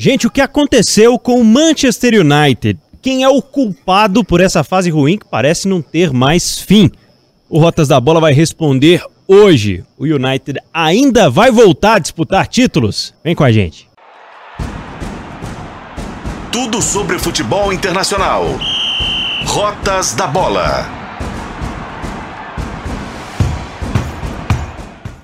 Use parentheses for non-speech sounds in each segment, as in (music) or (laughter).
Gente, o que aconteceu com o Manchester United? Quem é o culpado por essa fase ruim que parece não ter mais fim? O Rotas da Bola vai responder hoje. O United ainda vai voltar a disputar títulos? Vem com a gente. Tudo sobre futebol internacional. Rotas da Bola.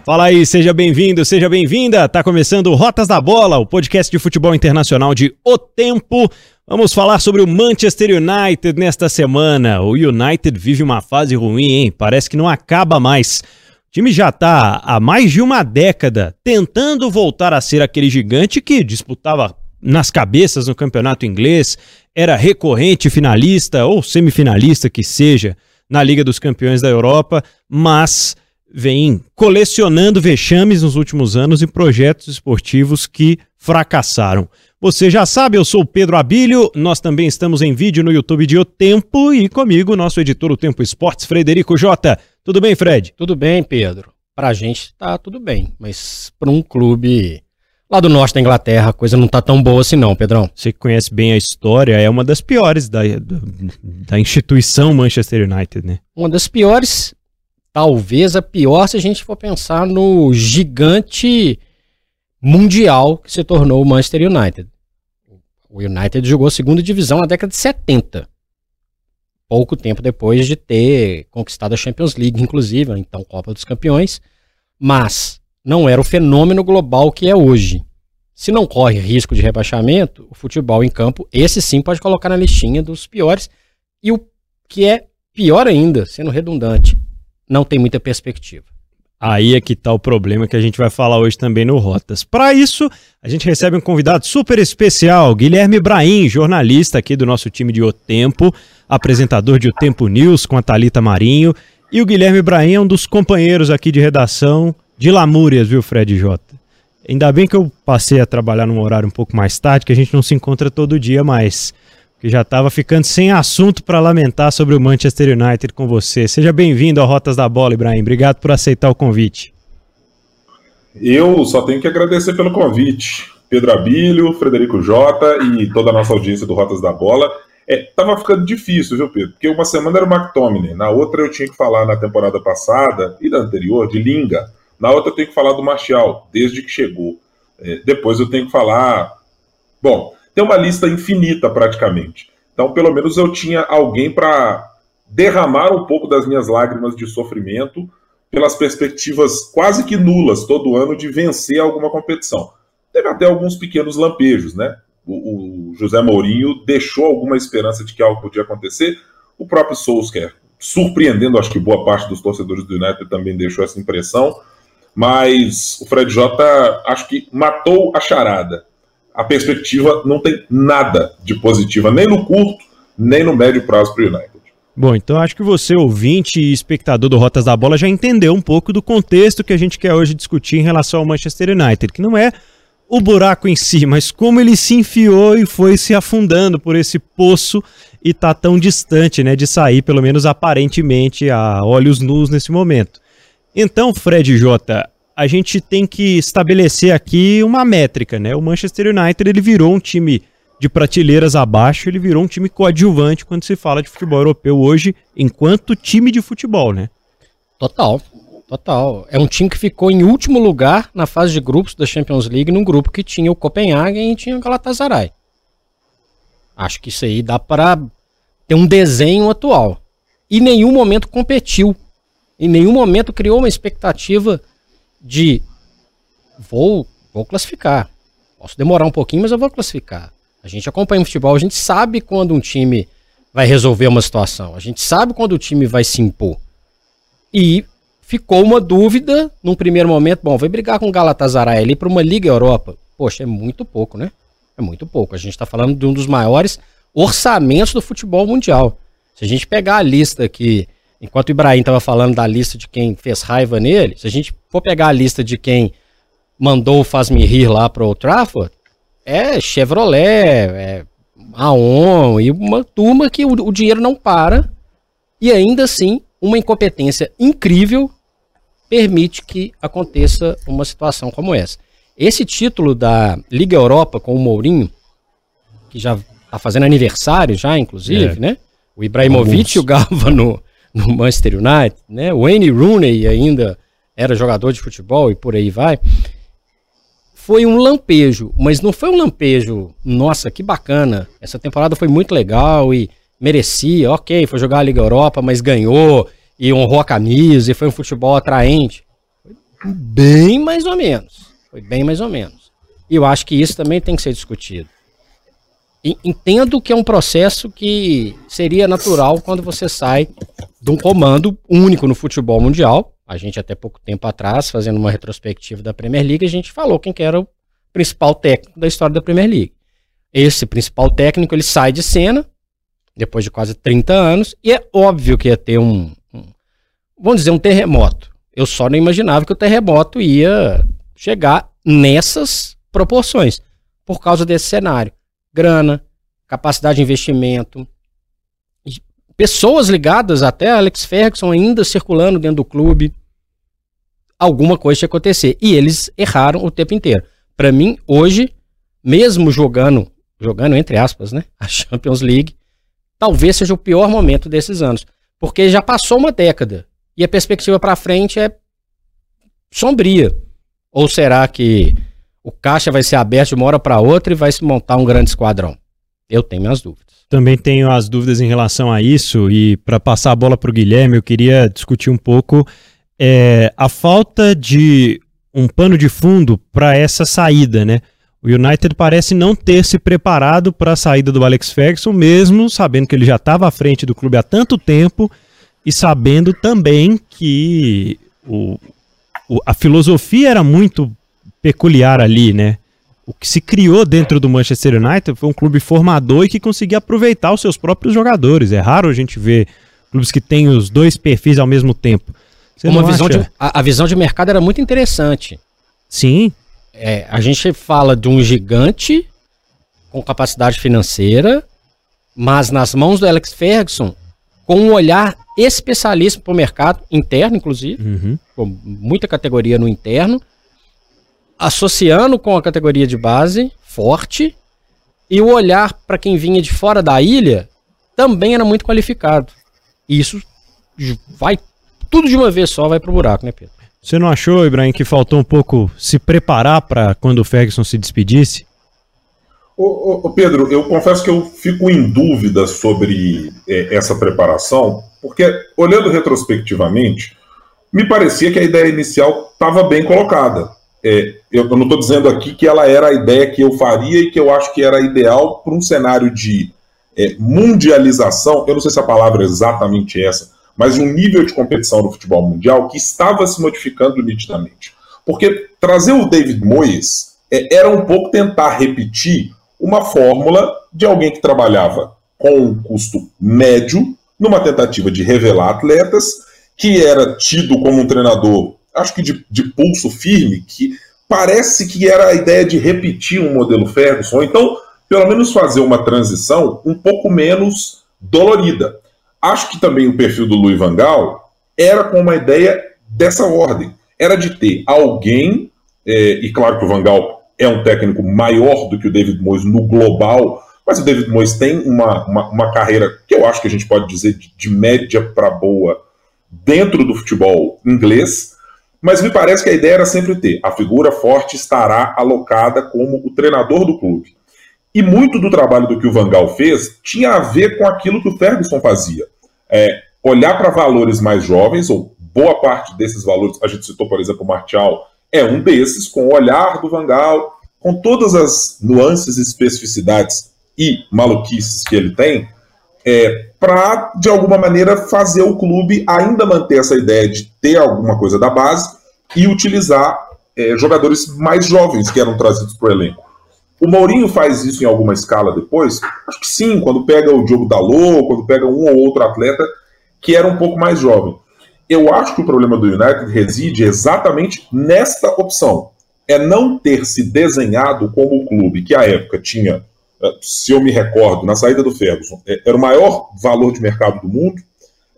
Fala aí, seja bem-vindo, seja bem-vinda. Tá começando Rotas da Bola, o podcast de futebol internacional de O Tempo. Vamos falar sobre o Manchester United nesta semana. O United vive uma fase ruim, hein? Parece que não acaba mais. O time já tá há mais de uma década tentando voltar a ser aquele gigante que disputava nas cabeças no campeonato inglês, era recorrente finalista ou semifinalista que seja na Liga dos Campeões da Europa, mas vem colecionando vexames nos últimos anos e projetos esportivos que fracassaram. Você já sabe, eu sou o Pedro Abílio, nós também estamos em vídeo no YouTube de O Tempo e comigo, nosso editor O Tempo Esportes, Frederico Jota. Tudo bem, Fred? Tudo bem, Pedro. Pra gente tá tudo bem, mas para um clube lá do norte da Inglaterra a coisa não tá tão boa assim não, Pedrão. Você que conhece bem a história, é uma das piores da, da, da instituição Manchester United, né? Uma das piores talvez a pior se a gente for pensar no gigante mundial que se tornou o Manchester United. O United jogou a segunda divisão na década de 70. Pouco tempo depois de ter conquistado a Champions League, inclusive, então Copa dos Campeões. Mas não era o fenômeno global que é hoje. Se não corre risco de rebaixamento, o futebol em campo, esse sim pode colocar na listinha dos piores. E o que é pior ainda, sendo redundante, não tem muita perspectiva. Aí é que está o problema que a gente vai falar hoje também no Rotas. Para isso, a gente recebe um convidado super especial, Guilherme Brahim, jornalista aqui do nosso time de O Tempo, apresentador de O Tempo News com a Talita Marinho. E o Guilherme Brahim é um dos companheiros aqui de redação de Lamúrias, viu, Fred Jota? Ainda bem que eu passei a trabalhar num horário um pouco mais tarde, que a gente não se encontra todo dia mais que já estava ficando sem assunto para lamentar sobre o Manchester United com você. Seja bem-vindo ao Rotas da Bola, Ibrahim. Obrigado por aceitar o convite. Eu só tenho que agradecer pelo convite. Pedro Abílio, Frederico Jota e toda a nossa audiência do Rotas da Bola. É, tava ficando difícil, viu, Pedro? Porque uma semana era o McTominay, na outra eu tinha que falar na temporada passada e da anterior de Linga, na outra eu tenho que falar do Martial, desde que chegou. É, depois eu tenho que falar. Bom, tem uma lista infinita praticamente. Então, pelo menos eu tinha alguém para derramar um pouco das minhas lágrimas de sofrimento pelas perspectivas quase que nulas todo ano de vencer alguma competição. Teve até alguns pequenos lampejos, né? O, o José Mourinho deixou alguma esperança de que algo podia acontecer. O próprio Solskjaer, surpreendendo, acho que boa parte dos torcedores do United também deixou essa impressão. Mas o Fred Jota, acho que matou a charada a perspectiva não tem nada de positiva, nem no curto, nem no médio prazo para o United. Bom, então acho que você, ouvinte e espectador do Rotas da Bola, já entendeu um pouco do contexto que a gente quer hoje discutir em relação ao Manchester United, que não é o buraco em si, mas como ele se enfiou e foi se afundando por esse poço e tá tão distante, né, de sair, pelo menos aparentemente, a olhos nus nesse momento. Então, Fred J, a gente tem que estabelecer aqui uma métrica, né? O Manchester United ele virou um time de prateleiras abaixo, ele virou um time coadjuvante quando se fala de futebol europeu hoje, enquanto time de futebol, né? Total, total. É um time que ficou em último lugar na fase de grupos da Champions League, num grupo que tinha o Copenhagen e tinha o Galatasaray. Acho que isso aí dá para ter um desenho atual. Em nenhum momento competiu. Em nenhum momento criou uma expectativa de vou, vou classificar. Posso demorar um pouquinho, mas eu vou classificar. A gente acompanha o futebol, a gente sabe quando um time vai resolver uma situação, a gente sabe quando o time vai se impor. E ficou uma dúvida num primeiro momento, bom, vai brigar com o Galatasaray ali para uma Liga Europa. Poxa, é muito pouco, né? É muito pouco. A gente está falando de um dos maiores orçamentos do futebol mundial. Se a gente pegar a lista aqui Enquanto o Ibrahim estava falando da lista de quem fez raiva nele, se a gente for pegar a lista de quem mandou o Faz-me Rir lá para o Trafford, é Chevrolet, é Aon e uma turma que o, o dinheiro não para e ainda assim uma incompetência incrível permite que aconteça uma situação como essa. Esse título da Liga Europa com o Mourinho, que já tá fazendo aniversário já, inclusive, é. né? O Ibrahimovic jogava no, no (laughs) Manchester United, né? Wayne Rooney ainda era jogador de futebol e por aí vai. Foi um lampejo, mas não foi um lampejo, nossa, que bacana. Essa temporada foi muito legal e merecia, ok, foi jogar a Liga Europa, mas ganhou e honrou a camisa e foi um futebol atraente. Foi bem mais ou menos. Foi bem mais ou menos. E eu acho que isso também tem que ser discutido. Entendo que é um processo que seria natural quando você sai de um comando único no futebol mundial. A gente, até pouco tempo atrás, fazendo uma retrospectiva da Premier League, a gente falou quem que era o principal técnico da história da Premier League. Esse principal técnico, ele sai de cena, depois de quase 30 anos, e é óbvio que ia ter um, um vamos dizer, um terremoto. Eu só não imaginava que o terremoto ia chegar nessas proporções, por causa desse cenário grana, capacidade de investimento, pessoas ligadas até Alex Ferguson ainda circulando dentro do clube. Alguma coisa que acontecer. E eles erraram o tempo inteiro. Para mim, hoje, mesmo jogando, jogando entre aspas, né, (laughs) a Champions League, talvez seja o pior momento desses anos, porque já passou uma década e a perspectiva para frente é sombria. Ou será que o caixa vai ser aberto de uma hora para outra e vai se montar um grande esquadrão? Eu tenho minhas dúvidas. Também tenho as dúvidas em relação a isso, e para passar a bola para o Guilherme, eu queria discutir um pouco é, a falta de um pano de fundo para essa saída, né? O United parece não ter se preparado para a saída do Alex Ferguson, mesmo sabendo que ele já estava à frente do clube há tanto tempo e sabendo também que o, o, a filosofia era muito peculiar ali, né? O que se criou dentro do Manchester United foi um clube formador e que conseguia aproveitar os seus próprios jogadores. É raro a gente ver clubes que têm os dois perfis ao mesmo tempo. Você Uma visão de, a, a, visão de mercado era muito interessante. Sim. É, a gente fala de um gigante com capacidade financeira, mas nas mãos do Alex Ferguson, com um olhar especialista para o mercado interno, inclusive, uhum. com muita categoria no interno, associando com a categoria de base, forte, e o olhar para quem vinha de fora da ilha também era muito qualificado. E isso vai tudo de uma vez só vai pro buraco, né, Pedro? Você não achou, Ibrahim, que faltou um pouco se preparar para quando o Ferguson se despedisse? Ô, ô, ô, Pedro, eu confesso que eu fico em dúvida sobre é, essa preparação, porque olhando retrospectivamente, me parecia que a ideia inicial estava bem colocada é, eu não estou dizendo aqui que ela era a ideia que eu faria e que eu acho que era ideal para um cenário de é, mundialização, eu não sei se a palavra é exatamente essa, mas um nível de competição no futebol mundial que estava se modificando nitidamente. Porque trazer o David Moyes é, era um pouco tentar repetir uma fórmula de alguém que trabalhava com um custo médio, numa tentativa de revelar atletas, que era tido como um treinador acho que de, de pulso firme, que parece que era a ideia de repetir um modelo Ferguson, ou então, pelo menos fazer uma transição um pouco menos dolorida. Acho que também o perfil do Louis Van Gaal era com uma ideia dessa ordem. Era de ter alguém, é, e claro que o Van Gaal é um técnico maior do que o David Moyes no global, mas o David Moyes tem uma, uma, uma carreira que eu acho que a gente pode dizer de, de média para boa dentro do futebol inglês, mas me parece que a ideia era sempre ter a figura forte estará alocada como o treinador do clube. E muito do trabalho do que o Vangal fez tinha a ver com aquilo que o Ferguson fazia. É, olhar para valores mais jovens, ou boa parte desses valores, a gente citou, por exemplo, o Martial, é um desses, com o olhar do Vangal, com todas as nuances, especificidades e maluquices que ele tem, é, para, de alguma maneira, fazer o clube ainda manter essa ideia de ter alguma coisa da base e utilizar é, jogadores mais jovens que eram trazidos para o elenco. O Mourinho faz isso em alguma escala depois? Acho que sim, quando pega o Diogo Dalot, quando pega um ou outro atleta que era um pouco mais jovem. Eu acho que o problema do United reside exatamente nesta opção. É não ter se desenhado como o clube que à época tinha se eu me recordo, na saída do Ferguson, é, era o maior valor de mercado do mundo,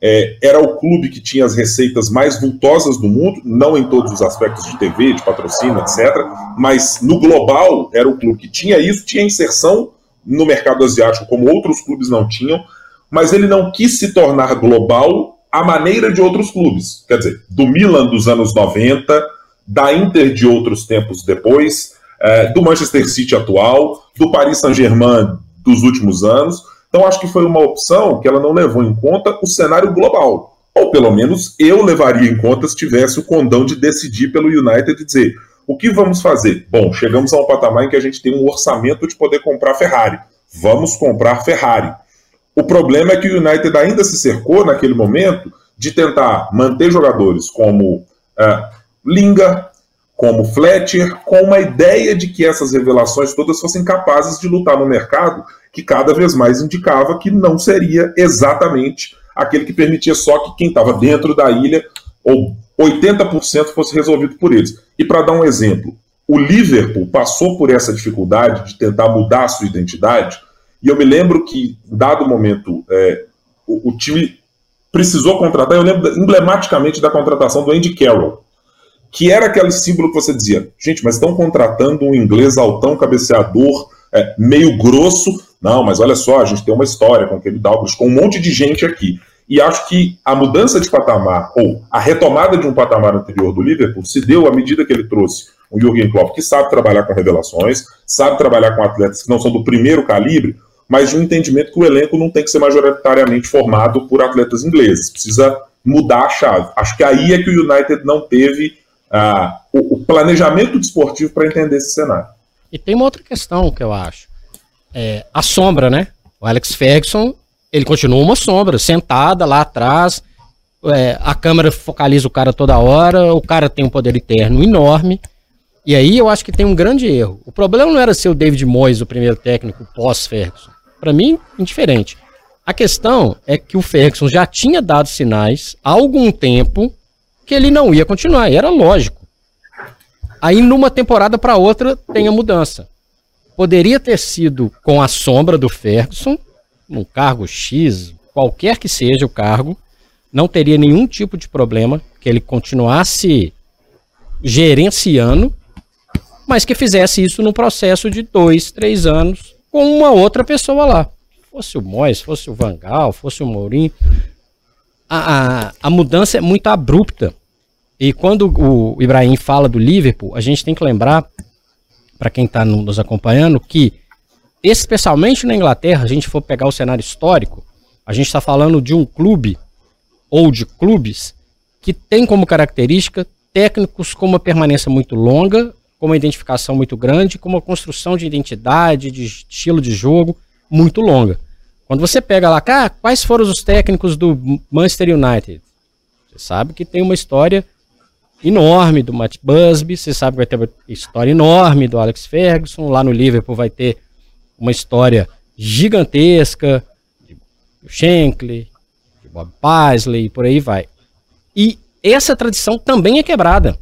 é, era o clube que tinha as receitas mais vultosas do mundo, não em todos os aspectos de TV, de patrocínio, etc. Mas no global era o clube que tinha isso, tinha inserção no mercado asiático como outros clubes não tinham, mas ele não quis se tornar global à maneira de outros clubes. Quer dizer, do Milan dos anos 90, da Inter de outros tempos depois, é, do Manchester City atual, do Paris Saint-Germain dos últimos anos então acho que foi uma opção que ela não levou em conta o cenário global. Ou pelo menos eu levaria em conta se tivesse o condão de decidir pelo United e dizer: o que vamos fazer? Bom, chegamos a um patamar em que a gente tem um orçamento de poder comprar Ferrari. Vamos comprar Ferrari. O problema é que o United ainda se cercou naquele momento de tentar manter jogadores como uh, Linga, como Fletcher, com uma ideia de que essas revelações todas fossem capazes de lutar no mercado, que cada vez mais indicava que não seria exatamente aquele que permitia só que quem estava dentro da ilha, ou 80% fosse resolvido por eles. E para dar um exemplo, o Liverpool passou por essa dificuldade de tentar mudar a sua identidade, e eu me lembro que, dado momento, é, o, o time precisou contratar, eu lembro emblematicamente da contratação do Andy Carroll, que era aquele símbolo que você dizia, gente, mas estão contratando um inglês altão, cabeceador, é, meio grosso. Não, mas olha só, a gente tem uma história com aquele Dalglish, com um monte de gente aqui. E acho que a mudança de patamar, ou a retomada de um patamar anterior do Liverpool, se deu à medida que ele trouxe o Jürgen Klopp, que sabe trabalhar com revelações, sabe trabalhar com atletas que não são do primeiro calibre, mas de um entendimento que o elenco não tem que ser majoritariamente formado por atletas ingleses. Precisa mudar a chave. Acho que aí é que o United não teve ah, o, planejamento desportivo para entender esse cenário. E tem uma outra questão que eu acho. É, a sombra, né? O Alex Ferguson, ele continua uma sombra, sentada lá atrás. É, a câmera focaliza o cara toda hora, o cara tem um poder interno enorme. E aí eu acho que tem um grande erro. O problema não era ser o David Moyes, o primeiro técnico pós-Ferguson. Para mim, indiferente. A questão é que o Ferguson já tinha dado sinais há algum tempo que ele não ia continuar, e era lógico. Aí numa temporada para outra tem a mudança. Poderia ter sido com a sombra do Ferguson, num cargo X, qualquer que seja o cargo, não teria nenhum tipo de problema que ele continuasse gerenciando, mas que fizesse isso num processo de dois, três anos com uma outra pessoa lá. Fosse o Mois, fosse o Vangal, fosse o Mourinho, a, a, a mudança é muito abrupta. E quando o Ibrahim fala do Liverpool, a gente tem que lembrar, para quem está nos acompanhando, que especialmente na Inglaterra, a gente for pegar o cenário histórico, a gente está falando de um clube ou de clubes que tem como característica técnicos com uma permanência muito longa, com uma identificação muito grande, com uma construção de identidade, de estilo de jogo muito longa. Quando você pega lá, cara, quais foram os técnicos do Manchester United? Você sabe que tem uma história enorme do Matt Busby, você sabe que vai ter uma história enorme do Alex Ferguson, lá no Liverpool vai ter uma história gigantesca de Shankly, de Bob Paisley, por aí vai. E essa tradição também é quebrada.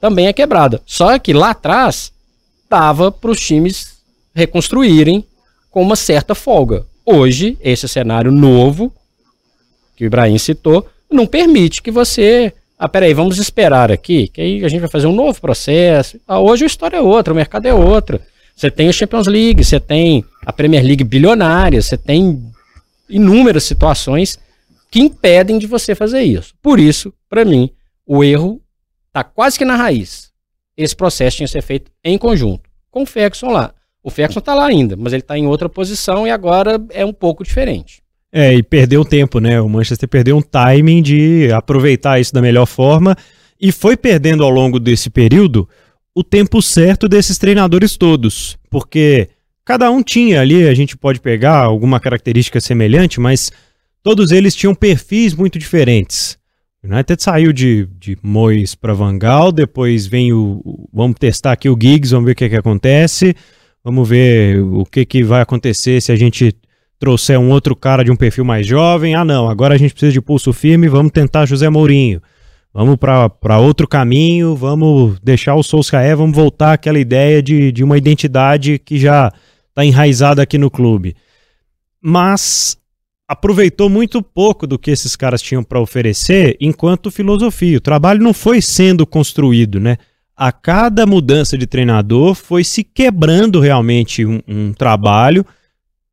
Também é quebrada. Só que lá atrás dava para os times reconstruírem com uma certa folga. Hoje, esse cenário novo, que o Ibrahim citou, não permite que você. Ah, peraí, vamos esperar aqui, que aí a gente vai fazer um novo processo. Ah, hoje a história é outra, o mercado é outro. Você tem a Champions League, você tem a Premier League bilionária, você tem inúmeras situações que impedem de você fazer isso. Por isso, para mim, o erro está quase que na raiz. Esse processo tinha que ser feito em conjunto, com o Ferguson lá. O Ferguson tá lá ainda, mas ele tá em outra posição e agora é um pouco diferente. É, e perdeu tempo, né? O Manchester perdeu um timing de aproveitar isso da melhor forma e foi perdendo ao longo desse período o tempo certo desses treinadores todos, porque cada um tinha ali, a gente pode pegar alguma característica semelhante, mas todos eles tinham perfis muito diferentes. O United saiu de, de Mois para Vangal, depois vem o, o, Vamos testar aqui o Giggs, vamos ver o que, que acontece. Vamos ver o que, que vai acontecer se a gente trouxer um outro cara de um perfil mais jovem. Ah, não, agora a gente precisa de pulso firme, vamos tentar José Mourinho. Vamos para outro caminho, vamos deixar o Solskjaer, vamos voltar àquela ideia de, de uma identidade que já está enraizada aqui no clube. Mas aproveitou muito pouco do que esses caras tinham para oferecer enquanto filosofia. O trabalho não foi sendo construído, né? A cada mudança de treinador foi se quebrando realmente um, um trabalho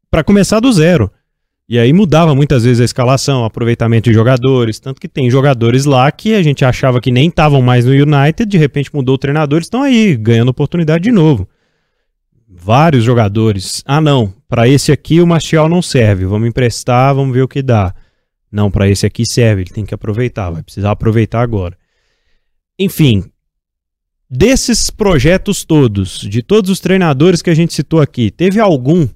para começar do zero. E aí mudava muitas vezes a escalação, o aproveitamento de jogadores, tanto que tem jogadores lá que a gente achava que nem estavam mais no United, de repente mudou o treinador, estão aí ganhando oportunidade de novo. Vários jogadores. Ah, não, para esse aqui o Martial não serve, vamos emprestar, vamos ver o que dá. Não, para esse aqui serve, ele tem que aproveitar, vai precisar aproveitar agora. Enfim, desses projetos todos, de todos os treinadores que a gente citou aqui, teve algum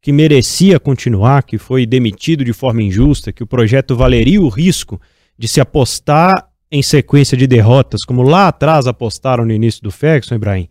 que merecia continuar, que foi demitido de forma injusta, que o projeto valeria o risco de se apostar em sequência de derrotas, como lá atrás apostaram no início do Ferguson, Ibrahim?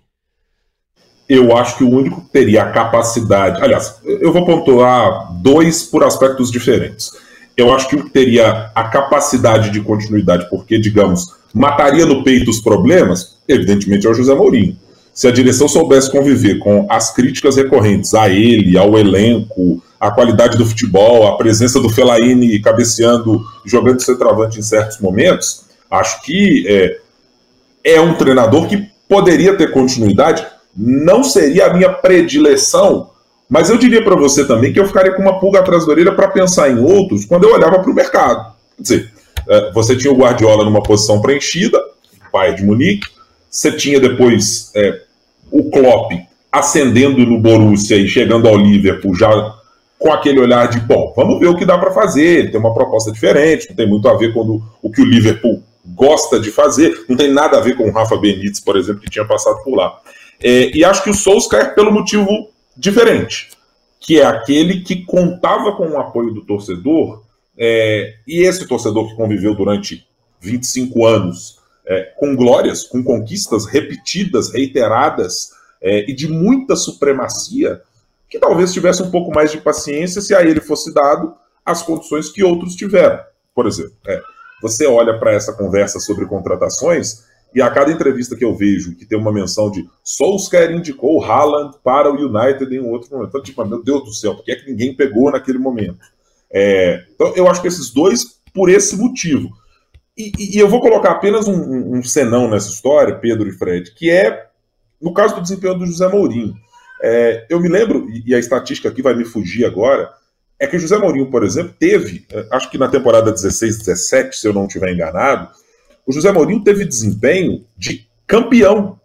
Eu acho que o único que teria a capacidade. Aliás, eu vou pontuar dois por aspectos diferentes. Eu acho que o que teria a capacidade de continuidade, porque, digamos, mataria no peito os problemas, evidentemente é o José Mourinho se a direção soubesse conviver com as críticas recorrentes a ele, ao elenco, a qualidade do futebol, a presença do Fellaini cabeceando, jogando centroavante em certos momentos, acho que é, é um treinador que poderia ter continuidade. Não seria a minha predileção, mas eu diria para você também que eu ficaria com uma pulga atrás da orelha para pensar em outros quando eu olhava para o mercado. Quer dizer, você tinha o Guardiola numa posição preenchida, pai de Munique, você tinha depois é, o Klopp ascendendo no Borussia e chegando ao Liverpool já com aquele olhar de, bom, vamos ver o que dá para fazer, tem uma proposta diferente, não tem muito a ver com o que o Liverpool gosta de fazer, não tem nada a ver com o Rafa Benítez, por exemplo, que tinha passado por lá. É, e acho que o Solskjaer pelo motivo diferente, que é aquele que contava com o apoio do torcedor, é, e esse torcedor que conviveu durante 25 anos é, com glórias, com conquistas repetidas, reiteradas é, e de muita supremacia, que talvez tivesse um pouco mais de paciência se a ele fosse dado as condições que outros tiveram. Por exemplo, é, você olha para essa conversa sobre contratações e a cada entrevista que eu vejo que tem uma menção de Solskjaer indicou Haaland para o United em um outro momento. Então, tipo, meu Deus do céu, por que, é que ninguém pegou naquele momento? É, então, eu acho que esses dois, por esse motivo. E, e, eu vou colocar apenas um, um, um, senão nessa história, Pedro e Fred, que é no caso do desempenho do José Mourinho. É, eu me lembro, e a estatística aqui vai me fugir agora, é que o José Mourinho, por exemplo, teve, é, acho que na temporada 16, 17, se eu não estiver enganado, o José Mourinho teve desempenho de campeão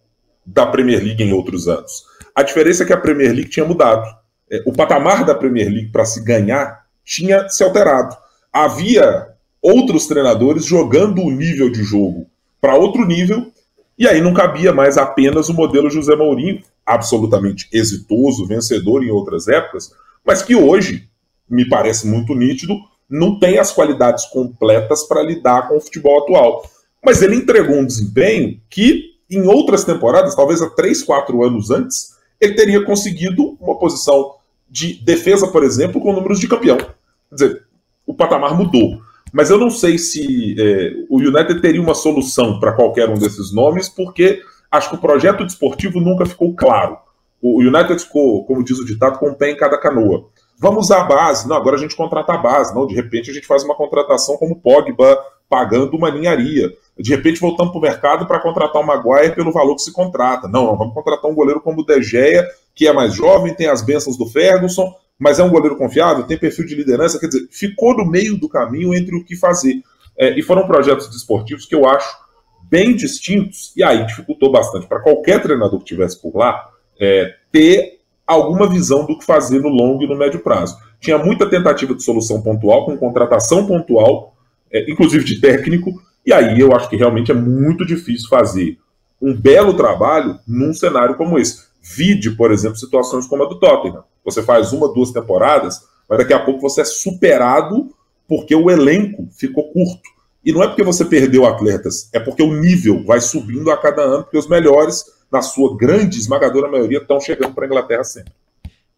da Premier League em outros anos. A diferença é que a Premier League tinha mudado. É, o patamar da Premier League para se ganhar tinha se alterado. Havia outros treinadores jogando o nível de jogo para outro nível, e aí não cabia mais apenas o modelo José Mourinho, absolutamente exitoso, vencedor em outras épocas, mas que hoje, me parece muito nítido, não tem as qualidades completas para lidar com o futebol atual. Mas ele entregou um desempenho que, em outras temporadas, talvez há 3, 4 anos antes, ele teria conseguido uma posição de defesa, por exemplo, com números de campeão. Quer dizer, o patamar mudou. Mas eu não sei se é, o United teria uma solução para qualquer um desses nomes, porque acho que o projeto desportivo nunca ficou claro. O United ficou, como diz o ditado, com um pé em cada canoa. Vamos usar a base. Não, agora a gente contrata a base. Não, de repente a gente faz uma contratação como Pogba, pagando uma ninharia. De repente voltamos para o mercado para contratar o Maguire pelo valor que se contrata. Não, não, vamos contratar um goleiro como o De Gea, que é mais jovem, tem as bênçãos do Ferguson, mas é um goleiro confiável, tem perfil de liderança, quer dizer, ficou no meio do caminho entre o que fazer. É, e foram projetos desportivos que eu acho bem distintos, e aí dificultou bastante para qualquer treinador que estivesse por lá é, ter alguma visão do que fazer no longo e no médio prazo. Tinha muita tentativa de solução pontual, com contratação pontual, é, inclusive de técnico, e aí eu acho que realmente é muito difícil fazer um belo trabalho num cenário como esse. Vide, por exemplo, situações como a do Tottenham. Você faz uma, duas temporadas, mas daqui a pouco você é superado porque o elenco ficou curto. E não é porque você perdeu atletas, é porque o nível vai subindo a cada ano, porque os melhores, na sua grande esmagadora maioria, estão chegando para a Inglaterra sempre.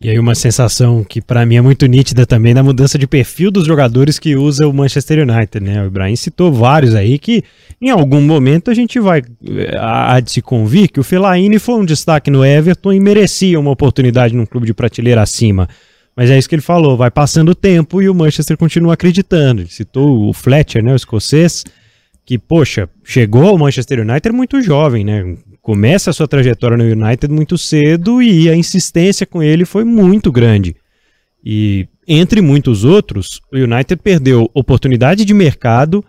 E aí uma sensação que para mim é muito nítida também da mudança de perfil dos jogadores que usa o Manchester United, né? O Ibrahim citou vários aí que em algum momento a gente vai eh, de se convir que o Fellaini foi um destaque no Everton e merecia uma oportunidade num clube de prateleira acima. Mas é isso que ele falou, vai passando o tempo e o Manchester continua acreditando. Ele citou o Fletcher, né, o escocês, que, poxa, chegou ao Manchester United muito jovem, né? Começa a sua trajetória no United muito cedo e a insistência com ele foi muito grande. E entre muitos outros, o United perdeu oportunidade de mercado,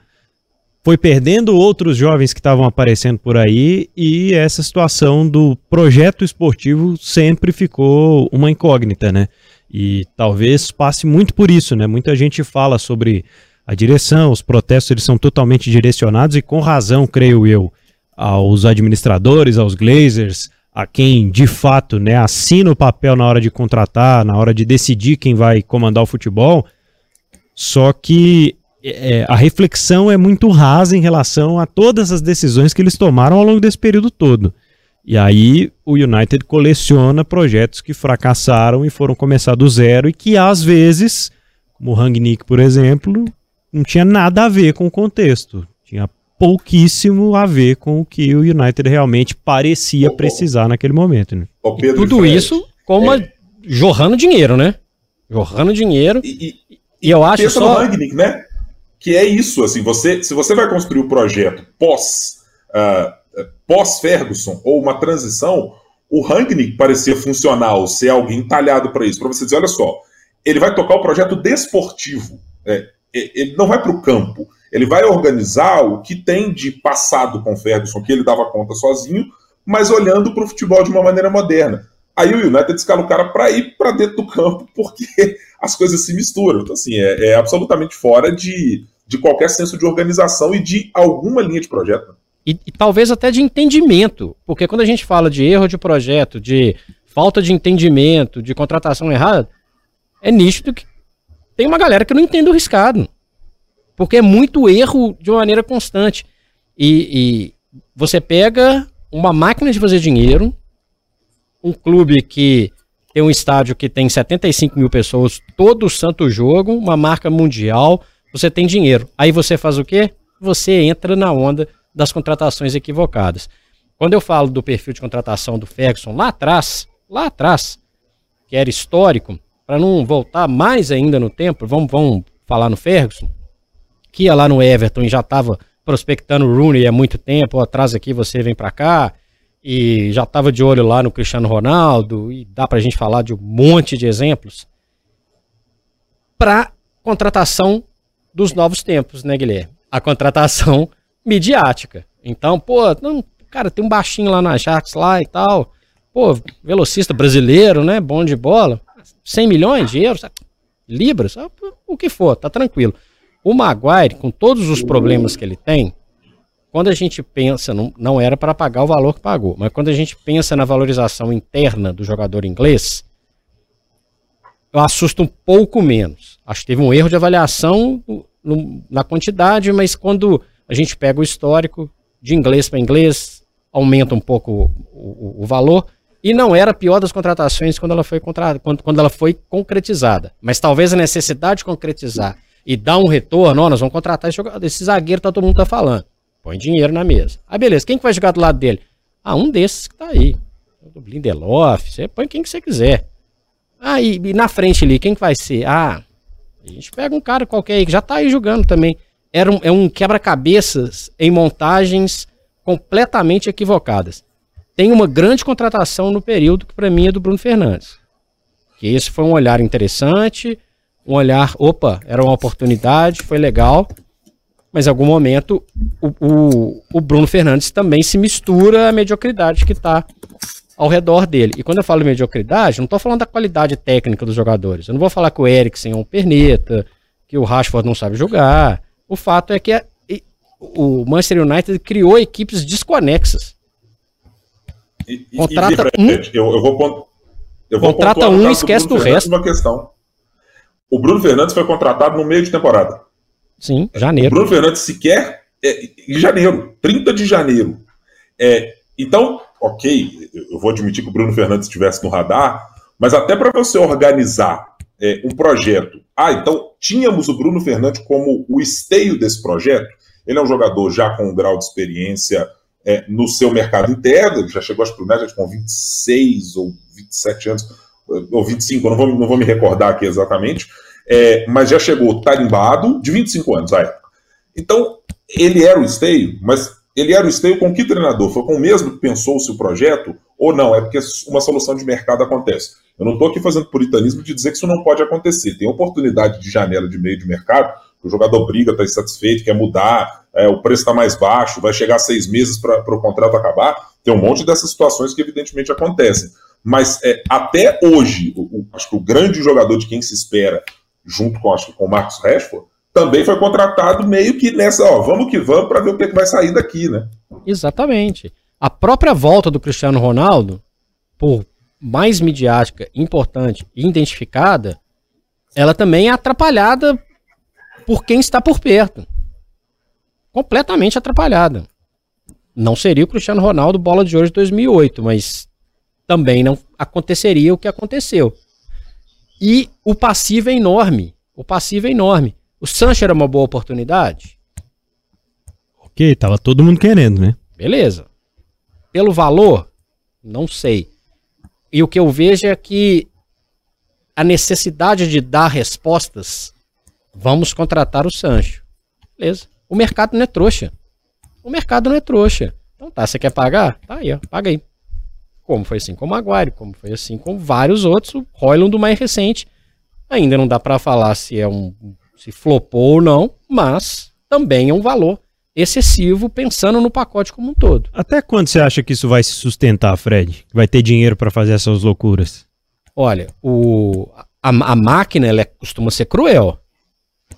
foi perdendo outros jovens que estavam aparecendo por aí e essa situação do projeto esportivo sempre ficou uma incógnita, né? E talvez passe muito por isso, né? Muita gente fala sobre a direção, os protestos eles são totalmente direcionados e com razão, creio eu, aos administradores, aos Glazers, a quem de fato né, assina o papel na hora de contratar, na hora de decidir quem vai comandar o futebol. Só que é, a reflexão é muito rasa em relação a todas as decisões que eles tomaram ao longo desse período todo. E aí o United coleciona projetos que fracassaram e foram começar do zero e que às vezes, como o Rangnick, por exemplo, não tinha nada a ver com o contexto. Tinha pouquíssimo a ver com o que o United realmente parecia precisar naquele momento. Né? Tudo Fred, isso como é... jorrando dinheiro, né? Jorrando dinheiro. E, e, e eu acho pensa só... no Rangnick, né? Que é isso, assim, você, se você vai construir o um projeto pós uh, pós Ferguson ou uma transição, o Rangnick parecia funcional, ser alguém talhado para isso, para você dizer, olha só, ele vai tocar o projeto desportivo. É, ele não vai para o campo, ele vai organizar o que tem de passado com o Ferguson, que ele dava conta sozinho, mas olhando para o futebol de uma maneira moderna. Aí o United escala o cara para ir para dentro do campo, porque (laughs) as coisas se misturam. Então, assim, é, é, absolutamente fora de, de qualquer senso de organização e de alguma linha de projeto. E, e talvez até de entendimento, porque quando a gente fala de erro de projeto, de falta de entendimento, de contratação errada, é nítido que tem uma galera que não entende o riscado. Porque é muito erro de uma maneira constante. E, e você pega uma máquina de fazer dinheiro, um clube que tem um estádio que tem 75 mil pessoas todo santo jogo, uma marca mundial, você tem dinheiro. Aí você faz o quê? Você entra na onda das contratações equivocadas. Quando eu falo do perfil de contratação do Ferguson lá atrás, lá atrás, que era histórico, para não voltar mais ainda no tempo, vamos, vamos falar no Ferguson, que ia lá no Everton e já estava prospectando o Rooney há muito tempo, atrás aqui você vem para cá, e já estava de olho lá no Cristiano Ronaldo, e dá para a gente falar de um monte de exemplos, para contratação dos novos tempos, né, Guilherme? A contratação (laughs) midiática. Então, pô, não, cara, tem um baixinho lá na Ajax lá e tal, pô, velocista brasileiro, né, bom de bola, 100 milhões de euros, libras, o que for, tá tranquilo. O Maguire, com todos os problemas que ele tem, quando a gente pensa, não, não era para pagar o valor que pagou, mas quando a gente pensa na valorização interna do jogador inglês, eu assusto um pouco menos. Acho que teve um erro de avaliação no, na quantidade, mas quando a gente pega o histórico de inglês para inglês, aumenta um pouco o, o, o valor, e não era a pior das contratações quando ela foi, contra... quando, quando ela foi concretizada. Mas talvez a necessidade de concretizar e dar um retorno, ó, nós vamos contratar esse, jogador, esse zagueiro que todo mundo tá falando. Põe dinheiro na mesa. Ah, beleza, quem que vai jogar do lado dele? Ah, um desses que tá aí. O Blindelof, você põe quem que você quiser. Ah, e, e, na frente ali, quem que vai ser? Ah, a gente pega um cara qualquer aí que já tá aí jogando também. Era um, é um quebra-cabeças em montagens completamente equivocadas tem uma grande contratação no período que para mim é do Bruno Fernandes. Que esse foi um olhar interessante, um olhar, opa, era uma oportunidade, foi legal, mas em algum momento o, o, o Bruno Fernandes também se mistura à mediocridade que está ao redor dele. E quando eu falo mediocridade, não estou falando da qualidade técnica dos jogadores. Eu não vou falar que o Eriksen é um perneta, que o Rashford não sabe jogar. O fato é que a, o Manchester United criou equipes desconexas. E, Contrata e, um. Eu, eu vou, eu vou Contrata um e esquece do resto. Uma questão. O Bruno Fernandes foi contratado no meio de temporada. Sim, janeiro. O Bruno Fernandes sequer. É, em janeiro, 30 de janeiro. É, então, ok, eu vou admitir que o Bruno Fernandes estivesse no radar, mas até para você organizar é, um projeto. Ah, então tínhamos o Bruno Fernandes como o esteio desse projeto. Ele é um jogador já com um grau de experiência é, no seu mercado interno, ele já chegou o United com 26 ou 27 anos, ou 25, não vou, não vou me recordar aqui exatamente, é, mas já chegou tarimbado de 25 anos à época. Então, ele era o esteio, mas ele era o esteio com que treinador? Foi com o mesmo que pensou-se o projeto? Ou não? É porque uma solução de mercado acontece. Eu não estou aqui fazendo puritanismo de dizer que isso não pode acontecer. Tem oportunidade de janela de meio de mercado, o jogador briga, está insatisfeito, quer mudar, é, o preço está mais baixo, vai chegar seis meses para o contrato acabar. Tem um monte dessas situações que evidentemente acontecem. Mas é, até hoje, o, o, acho que o grande jogador de quem se espera, junto com, acho, com o Marcos Rashford, também foi contratado meio que nessa, ó, vamos que vamos para ver o que, é que vai sair daqui, né? Exatamente. A própria volta do Cristiano Ronaldo, por mais midiática, importante e identificada, ela também é atrapalhada por quem está por perto. Completamente atrapalhada. Não seria o Cristiano Ronaldo bola de hoje de 2008, mas também não aconteceria o que aconteceu. E o passivo é enorme. O passivo é enorme. O Sancho era uma boa oportunidade? Ok, tava todo mundo querendo, né? Beleza. Pelo valor? Não sei. E o que eu vejo é que a necessidade de dar respostas, vamos contratar o Sancho. Beleza. O mercado não é trouxa. O mercado não é trouxa. Então tá, você quer pagar? Tá aí, ó, paga aí. Como foi assim com o Maguire, como foi assim com vários outros, o Royland do mais recente. Ainda não dá para falar se é um se flopou ou não, mas também é um valor excessivo pensando no pacote como um todo. Até quando você acha que isso vai se sustentar, Fred? Vai ter dinheiro para fazer essas loucuras? Olha, o, a, a máquina ela é, costuma ser cruel.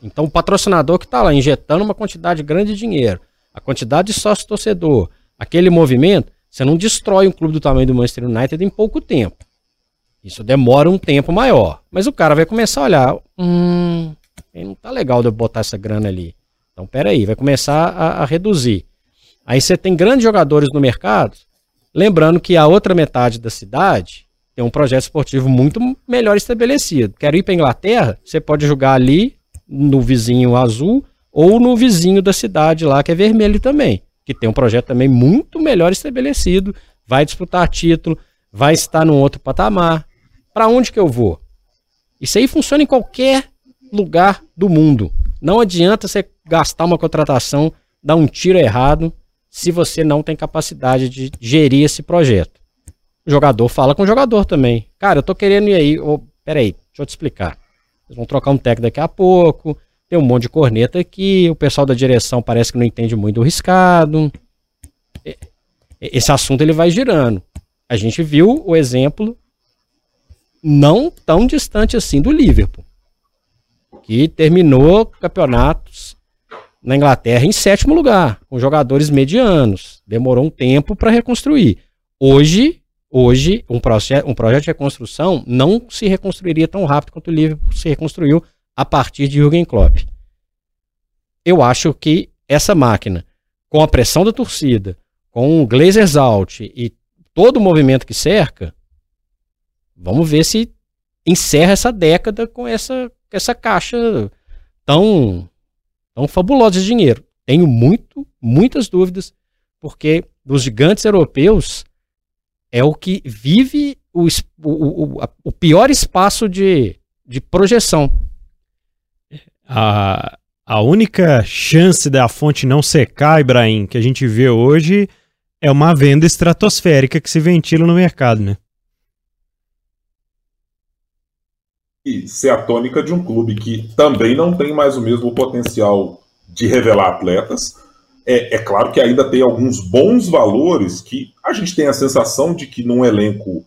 Então o patrocinador que está lá injetando uma quantidade grande de dinheiro, a quantidade de sócio torcedor, aquele movimento, você não destrói um clube do tamanho do Manchester United em pouco tempo. Isso demora um tempo maior. Mas o cara vai começar a olhar, hum, não tá legal de eu botar essa grana ali. Então, peraí, vai começar a, a reduzir. Aí você tem grandes jogadores no mercado, lembrando que a outra metade da cidade tem um projeto esportivo muito melhor estabelecido. Quero ir para Inglaterra, você pode jogar ali no vizinho azul ou no vizinho da cidade lá que é vermelho também, que tem um projeto também muito melhor estabelecido, vai disputar título, vai estar num outro patamar. Para onde que eu vou? Isso aí funciona em qualquer lugar do mundo. Não adianta você gastar uma contratação, dar um tiro errado, se você não tem capacidade de gerir esse projeto. O jogador fala com o jogador também. Cara, eu tô querendo ir aí. Oh, peraí, deixa eu te explicar. Eles vão trocar um técnico daqui a pouco. Tem um monte de corneta aqui. O pessoal da direção parece que não entende muito do riscado. Esse assunto ele vai girando. A gente viu o exemplo não tão distante assim do Liverpool que terminou campeonatos na Inglaterra em sétimo lugar, com jogadores medianos. Demorou um tempo para reconstruir. Hoje, hoje um, proje um projeto de reconstrução não se reconstruiria tão rápido quanto o Liverpool se reconstruiu a partir de Jürgen Klopp. Eu acho que essa máquina, com a pressão da torcida, com o Glazers out e todo o movimento que cerca, vamos ver se encerra essa década com essa essa caixa tão, tão fabulosa de dinheiro. Tenho muito, muitas dúvidas, porque dos gigantes europeus é o que vive o, o, o, o pior espaço de, de projeção. A, a única chance da fonte não secar, Ibrahim, que a gente vê hoje é uma venda estratosférica que se ventila no mercado, né? ser a tônica de um clube que também não tem mais o mesmo potencial de revelar atletas. É, é, claro que ainda tem alguns bons valores que a gente tem a sensação de que num elenco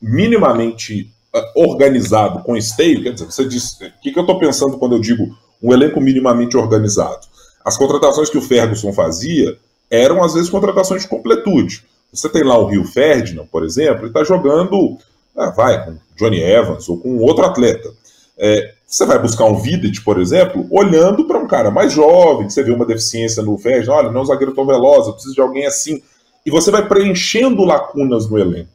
minimamente uh, organizado com esteio, quer dizer, você diz, o que, que eu estou pensando quando eu digo um elenco minimamente organizado? As contratações que o Ferguson fazia eram às vezes contratações de completude. Você tem lá o Rio Ferdinand, por exemplo, ele está jogando ah, vai com Johnny Evans ou com outro atleta. É, você vai buscar um Videt, por exemplo, olhando para um cara mais jovem, que você vê uma deficiência no Verde, olha, não é um zagueiro tão veloz, eu preciso de alguém assim. E você vai preenchendo lacunas no elenco.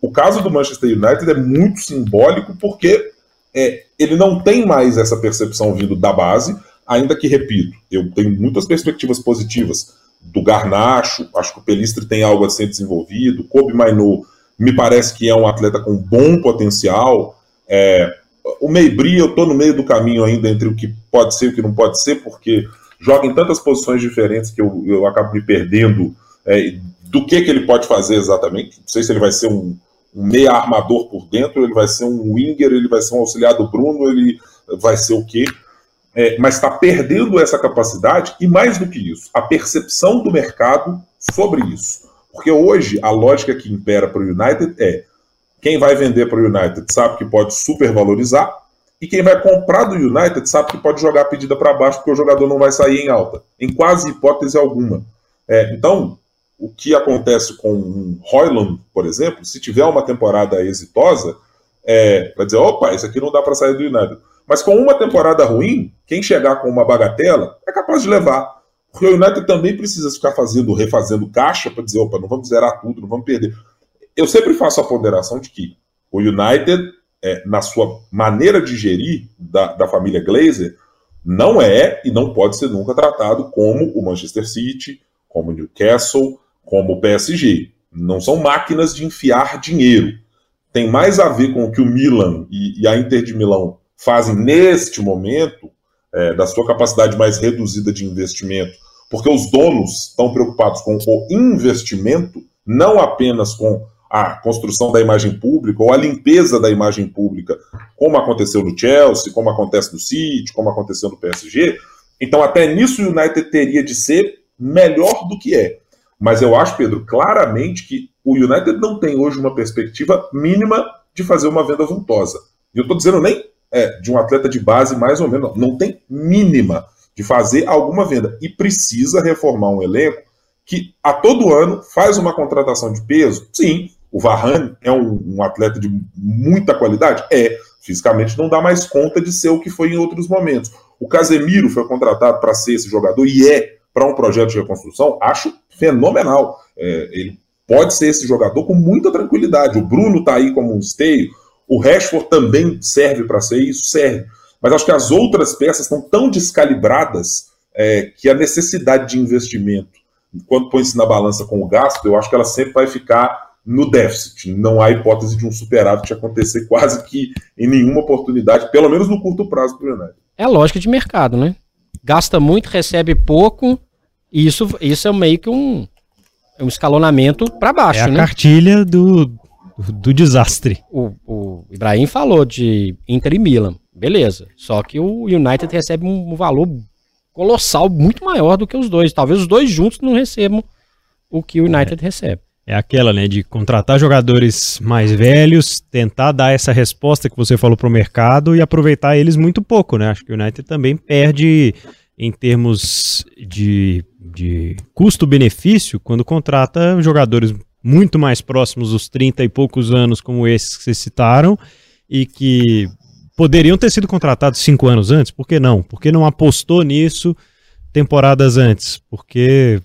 O caso do Manchester United é muito simbólico porque é, ele não tem mais essa percepção vindo da base, ainda que, repito, eu tenho muitas perspectivas positivas do Garnacho, acho que o Pelistre tem algo a ser desenvolvido, Kobe Mainu me parece que é um atleta com bom potencial. É, o Meibri, eu estou no meio do caminho ainda entre o que pode ser e o que não pode ser, porque joga em tantas posições diferentes que eu, eu acabo me perdendo é, do que, que ele pode fazer exatamente. Não sei se ele vai ser um, um meia armador por dentro, ele vai ser um winger, ele vai ser um auxiliar do Bruno, ele vai ser o quê? É, mas está perdendo essa capacidade e mais do que isso, a percepção do mercado sobre isso. Porque hoje a lógica que impera para o United é quem vai vender para o United sabe que pode supervalorizar e quem vai comprar do United sabe que pode jogar a pedida para baixo porque o jogador não vai sair em alta, em quase hipótese alguma. É, então, o que acontece com um Royland, por exemplo, se tiver uma temporada exitosa, é, vai dizer, opa, isso aqui não dá para sair do United. Mas com uma temporada ruim, quem chegar com uma bagatela é capaz de levar. Porque o United também precisa ficar fazendo, refazendo caixa para dizer, opa, não vamos zerar tudo, não vamos perder. Eu sempre faço a ponderação de que o United, é, na sua maneira de gerir da, da família Glazer, não é e não pode ser nunca tratado como o Manchester City, como o Newcastle, como o PSG. Não são máquinas de enfiar dinheiro. Tem mais a ver com o que o Milan e, e a Inter de Milão fazem neste momento, é, da sua capacidade mais reduzida de investimento, porque os donos estão preocupados com o investimento, não apenas com a construção da imagem pública ou a limpeza da imagem pública, como aconteceu no Chelsea, como acontece no City, como aconteceu no PSG. Então, até nisso o United teria de ser melhor do que é. Mas eu acho, Pedro, claramente que o United não tem hoje uma perspectiva mínima de fazer uma venda vultosa. E eu estou dizendo nem é, de um atleta de base, mais ou menos, não, não tem mínima de fazer alguma venda. E precisa reformar um elenco que a todo ano faz uma contratação de peso. Sim, o Varane é um, um, atleta de muita qualidade? É. Fisicamente não dá mais conta de ser o que foi em outros momentos. O Casemiro foi contratado para ser esse jogador e é para um projeto de reconstrução. Acho fenomenal. É, ele pode ser esse jogador com muita tranquilidade. O Bruno está aí como um esteio. O Rashford também serve para ser isso? Serve. Mas acho que as outras peças estão tão descalibradas é, que a necessidade de investimento, quando põe-se na balança com o gasto, eu acho que ela sempre vai ficar no déficit. Não há hipótese de um superávit acontecer (laughs) quase que em nenhuma oportunidade, pelo menos no curto prazo para o United. É a lógica de mercado, né? Gasta muito, recebe pouco, e isso, isso é meio que um, um escalonamento para baixo, é a né? cartilha do, do desastre. O, o Ibrahim falou de Inter e Milan, beleza. Só que o United recebe um valor colossal, muito maior do que os dois. Talvez os dois juntos não recebam o que o United é. recebe. É aquela, né, de contratar jogadores mais velhos, tentar dar essa resposta que você falou para o mercado e aproveitar eles muito pouco, né? Acho que o United também perde em termos de, de custo-benefício quando contrata jogadores muito mais próximos dos 30 e poucos anos, como esses que vocês citaram, e que poderiam ter sido contratados cinco anos antes. Por que não? Por que não apostou nisso temporadas antes? Porque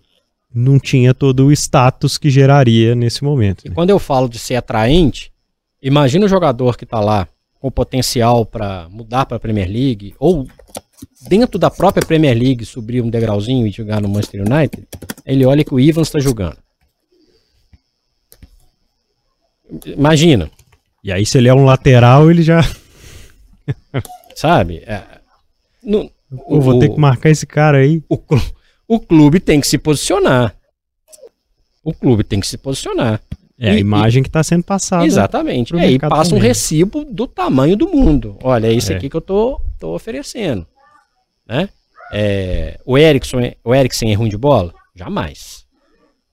não tinha todo o status que geraria nesse momento. E né? quando eu falo de ser atraente, imagina o jogador que está lá com potencial para mudar para a Premier League, ou dentro da própria Premier League subir um degrauzinho e jogar no Manchester United, ele olha que o Ivan está jogando. Imagina. E aí, se ele é um lateral, ele já. Sabe? É, no, Eu vou o, ter que marcar esse cara aí. O, o clube tem que se posicionar. O clube tem que se posicionar. É e, a imagem e, que está sendo passada. Exatamente. E aí passa também. um recibo do tamanho do mundo. Olha, é isso é. aqui que eu tô, tô oferecendo. Né? É, o Erickson, é, o Erickson é ruim de bola? Jamais.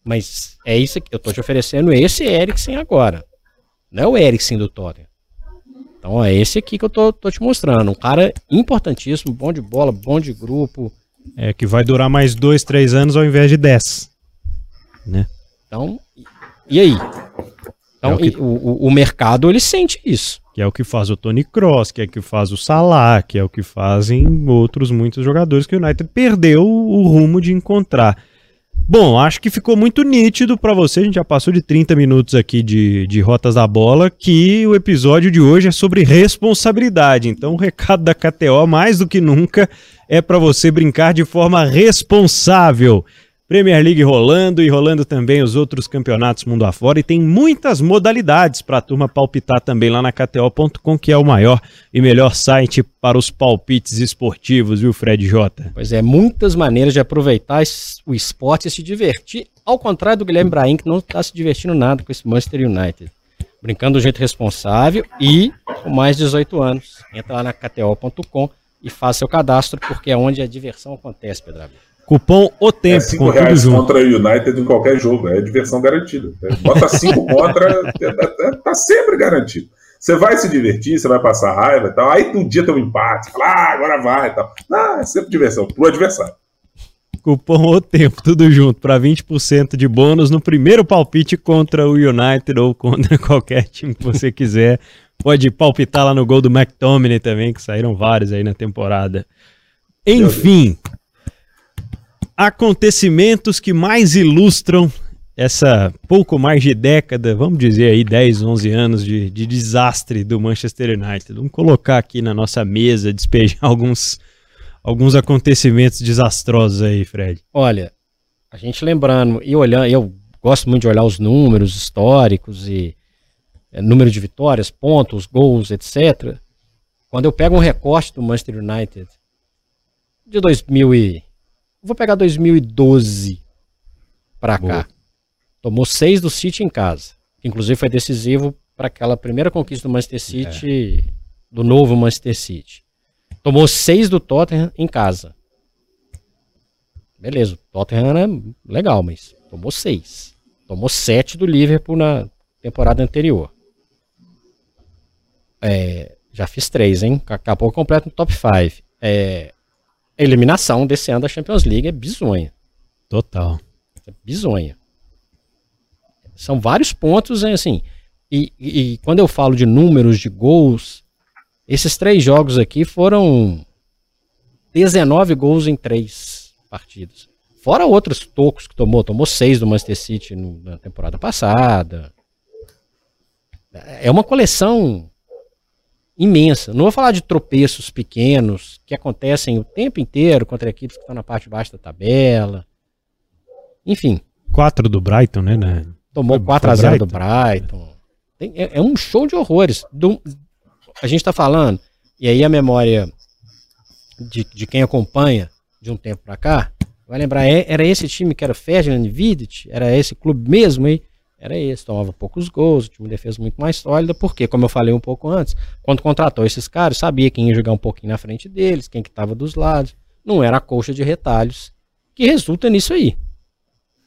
Mas é isso que eu tô te oferecendo esse Eriksen agora. Não é o Eriksen do Tottenham. Então é esse aqui que eu tô, tô te mostrando. Um cara importantíssimo, bom de bola, bom de grupo. É que vai durar mais dois, três anos ao invés de dez. Né? Então, e aí? Então, é o, que... o, o, mercado ele sente isso. Que é o que faz o Tony Cross, que é o que faz o Salah, que é o que fazem outros muitos jogadores que o United perdeu o rumo de encontrar. Bom, acho que ficou muito nítido para você. A gente já passou de 30 minutos aqui de, de Rotas da Bola, que o episódio de hoje é sobre responsabilidade. Então, o recado da KTO, mais do que nunca, é para você brincar de forma responsável. Premier League rolando e rolando também os outros campeonatos mundo afora. E tem muitas modalidades para a turma palpitar também lá na KTO.com, que é o maior e melhor site para os palpites esportivos, viu, Fred Jota? Pois é, muitas maneiras de aproveitar o esporte e se divertir, ao contrário do Guilherme Brahim, que não está se divertindo nada com esse Manchester United. Brincando do jeito responsável e com mais de 18 anos. Entra lá na KTO.com e faça seu cadastro, porque é onde a diversão acontece, Pedro Cupom O Tempo. É 5 reais contra o United em qualquer jogo. É diversão garantida. Bota 5 (laughs) contra, é, é, tá sempre garantido. Você vai se divertir, você vai passar raiva e tal. Aí um dia tem um empate, fala, ah, agora vai e tal. Não, é sempre diversão, pro adversário. Cupom O Tempo, tudo junto, para 20% de bônus no primeiro palpite contra o United ou contra (laughs) qualquer time que você quiser. Pode palpitar lá no gol do McTominay também, que saíram vários aí na temporada. Enfim, acontecimentos que mais ilustram essa pouco mais de década, vamos dizer aí 10, 11 anos de, de desastre do Manchester United. Vamos colocar aqui na nossa mesa, despejar (laughs) alguns, alguns acontecimentos desastrosos aí, Fred. Olha, a gente lembrando e olhando, eu gosto muito de olhar os números históricos e é, número de vitórias, pontos, gols, etc. Quando eu pego um recorte do Manchester United de 2000 e Vou pegar 2012 para cá. Tomou seis do City em casa. Inclusive foi decisivo para aquela primeira conquista do Manchester City, é. do novo Manchester City. Tomou seis do Tottenham em casa. Beleza, o Tottenham é legal, mas tomou seis. Tomou sete do Liverpool na temporada anterior. É, já fiz três, hein? Acabou completo no top 5. É, a eliminação desse ano da Champions League é bizonha. Total. É bizonha. São vários pontos, assim. E, e, e, quando eu falo de números de gols, esses três jogos aqui foram 19 gols em três partidas. Fora outros tocos que tomou. Tomou seis do Manchester City no, na temporada passada. É uma coleção imensa. Não vou falar de tropeços pequenos que acontecem o tempo inteiro contra equipes que estão na parte de baixo da tabela. Enfim. 4 do Brighton, né? né? Tomou 4 a 0 do Brighton. Tem, é, é, um show de horrores. Do, a gente está falando, e aí a memória de, de quem acompanha de um tempo para cá, vai lembrar, é, era esse time que era o Ferdinand Vidic, era esse clube mesmo aí, era esse, tomava poucos gols, tinha uma defesa muito mais sólida, porque, como eu falei um pouco antes, quando contratou esses caras, sabia quem ia jogar um pouquinho na frente deles, quem que estava dos lados, não era a coxa de retalhos, que resulta nisso aí.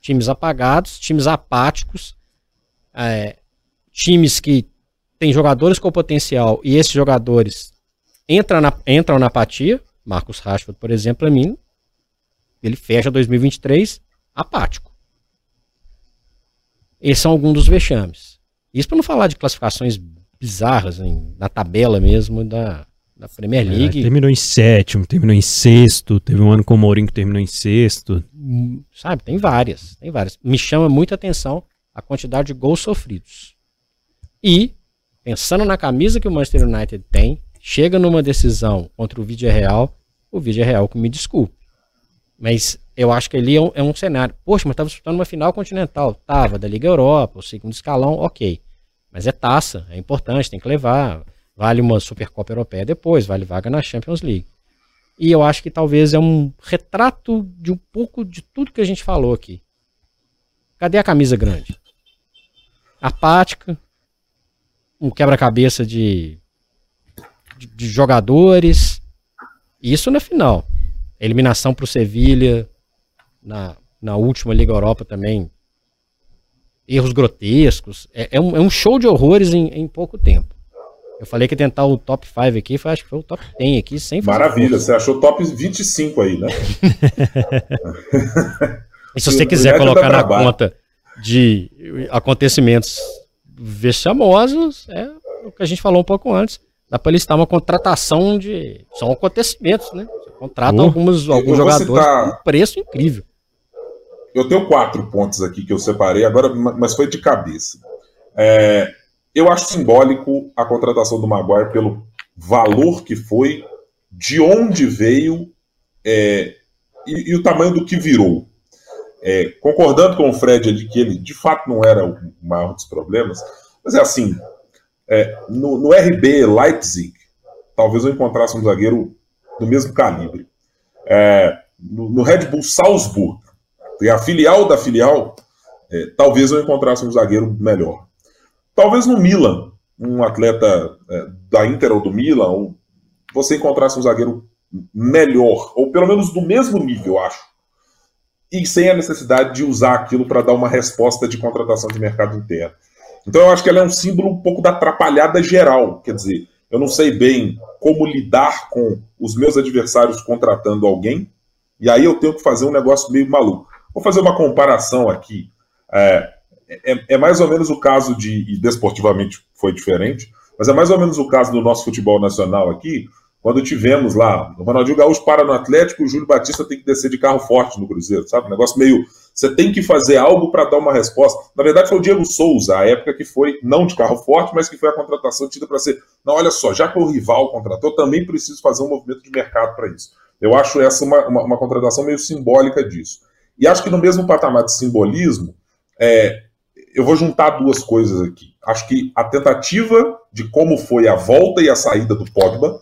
Times apagados, times apáticos, é, times que têm jogadores com potencial e esses jogadores entram na, entram na apatia, Marcos Rashford, por exemplo, para mim, ele fecha 2023 apático. Esses são alguns dos vexames. Isso para não falar de classificações bizarras hein, na tabela mesmo da, da Premier é, League. É, terminou em sétimo, terminou em sexto, teve um ano com o Mourinho que terminou em sexto. Sabe, tem várias, tem várias. Me chama muita atenção a quantidade de gols sofridos. E, pensando na camisa que o Manchester United tem, chega numa decisão contra o Vídeo Real, o Vídeo Real que me desculpe. Mas eu acho que ali é um, é um cenário. Poxa, mas estava disputando uma final continental. Tava, da Liga Europa, o segundo escalão, ok. Mas é taça, é importante, tem que levar. Vale uma Supercopa Europeia depois, vale vaga na Champions League. E eu acho que talvez é um retrato de um pouco de tudo que a gente falou aqui. Cadê a camisa grande? Apática, um quebra-cabeça de, de, de jogadores. Isso na final. Eliminação para o Sevilha na, na última Liga Europa também. Erros grotescos. É, é, um, é um show de horrores em, em pouco tempo. Eu falei que ia tentar o top 5 aqui, foi, acho que foi o top 10 aqui, sem Maravilha, você achou top 25 aí, né? (laughs) e se você quiser colocar na conta de acontecimentos vexamosos, é o que a gente falou um pouco antes. Dá para listar uma contratação de. São acontecimentos, né? Contrata alguns, alguns jogadores citar... com um preço incrível. Eu tenho quatro pontos aqui que eu separei agora, mas foi de cabeça. É, eu acho simbólico a contratação do Maguire pelo valor que foi, de onde veio é, e, e, o tamanho do que virou. é, concordando com o Fred de que ele de fato não era o maior dos problemas, mas é assim, é, no, no, RB Leipzig, talvez eu encontrasse um zagueiro do mesmo calibre. É, no, no, Red Bull Salzburg, a filial da filial, é, talvez eu encontrasse um zagueiro melhor. Talvez no Milan, um atleta é, da Inter ou do Milan, ou você encontrasse um zagueiro melhor, ou pelo menos do mesmo nível, acho. E sem a necessidade de usar aquilo para dar uma resposta de contratação de mercado interno. Então eu acho que ela é um símbolo um pouco da atrapalhada geral. Quer dizer, eu não sei bem como lidar com os meus adversários contratando alguém, e aí eu tenho que fazer um negócio meio maluco. Vou fazer uma comparação aqui. É, é, é mais ou menos o caso de, e desportivamente foi diferente, mas é mais ou menos o caso do nosso futebol nacional aqui, quando tivemos lá, o Ronaldinho Gaúcho para no Atlético, o Júlio Batista tem que descer de carro forte no Cruzeiro, sabe? Um negócio meio. Você tem que fazer algo para dar uma resposta. Na verdade, foi o Diego Souza, a época que foi, não de carro forte, mas que foi a contratação tida para ser. Não, olha só, já que o rival contratou, também preciso fazer um movimento de mercado para isso. Eu acho essa uma, uma, uma, contratação meio simbólica disso. E acho que no mesmo patamar de simbolismo, é, eu vou juntar duas coisas aqui. Acho que a tentativa de como foi a volta e a saída do Pogba,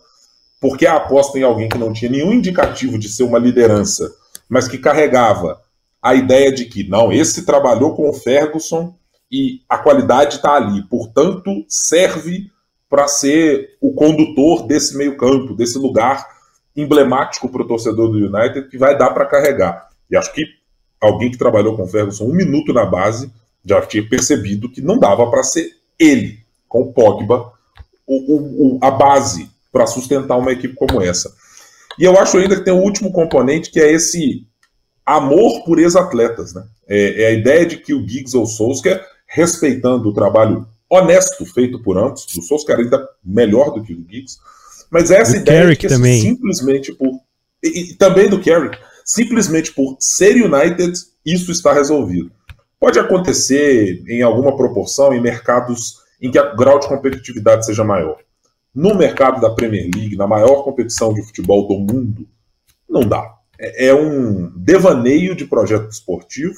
porque a aposta em alguém que não tinha nenhum indicativo de ser uma liderança, mas que carregava a ideia de que, não, esse trabalhou com o Ferguson e a qualidade está ali, portanto, serve para ser o condutor desse meio-campo, desse lugar emblemático para o torcedor do United que vai dar para carregar. E acho que alguém que trabalhou com o Ferguson um minuto na base já tinha percebido que não dava para ser ele, com o Pogba, o, o, a base para sustentar uma equipe como essa. E eu acho ainda que tem um último componente que é esse amor por ex-atletas. Né? É, é, a ideia de que o Giggs ou o Solskjaer, respeitando o trabalho honesto feito por ambos, o Solskjaer ainda melhor do que o Giggs, mas essa do ideia Carrick de que também. simplesmente por. E, e, também do Carrick, simplesmente por ser United, isso está resolvido. Pode acontecer em alguma proporção em mercados em que o grau de competitividade seja maior. No mercado da Premier League, na maior competição de futebol do mundo, não dá. É, é um devaneio de projeto esportivo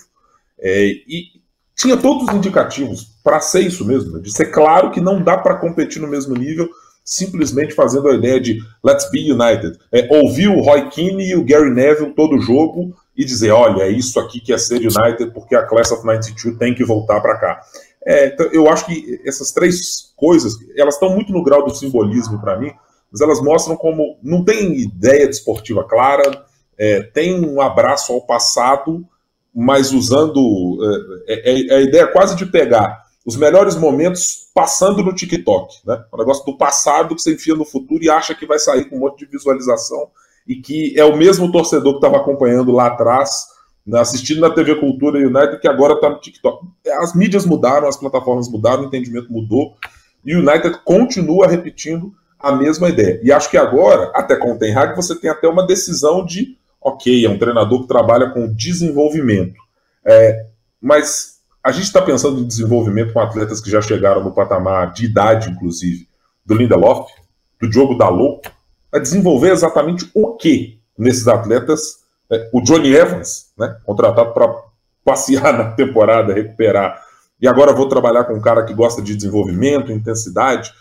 é, e tinha todos os indicativos para ser isso mesmo, né? de ser claro que não dá para competir no mesmo nível simplesmente fazendo a ideia de let's be united. É, ouvir o Roy Keane e o Gary Neville todo jogo e dizer, olha, é isso aqui que é ser United porque a Class of 92 tem que voltar para cá. É, então, eu acho que essas três coisas, elas estão muito no grau do simbolismo para mim, mas elas mostram como não tem ideia de esportiva clara, é, tem um abraço ao passado, mas usando é, é, é a ideia quase de pegar os melhores momentos passando no TikTok, né? O negócio do passado que você enfia no futuro e acha que vai sair com um monte de visualização e que é o mesmo torcedor que estava acompanhando lá atrás, né, assistindo na TV Cultura United, que agora está no TikTok. As mídias mudaram, as plataformas mudaram, o entendimento mudou, e o United continua repetindo a mesma ideia. E acho que agora, até com o Ten Hag, você tem até uma decisão de, ok, é um treinador que trabalha com desenvolvimento. É, mas a gente está pensando em desenvolvimento com atletas que já chegaram no patamar de idade, inclusive, do Lindelof, do Diogo Dalot, a desenvolver exatamente o que nesses atletas. É, o Johnny Evans, né, contratado para passear (laughs) na temporada, recuperar, e agora vou trabalhar com um cara que gosta de desenvolvimento, intensidade.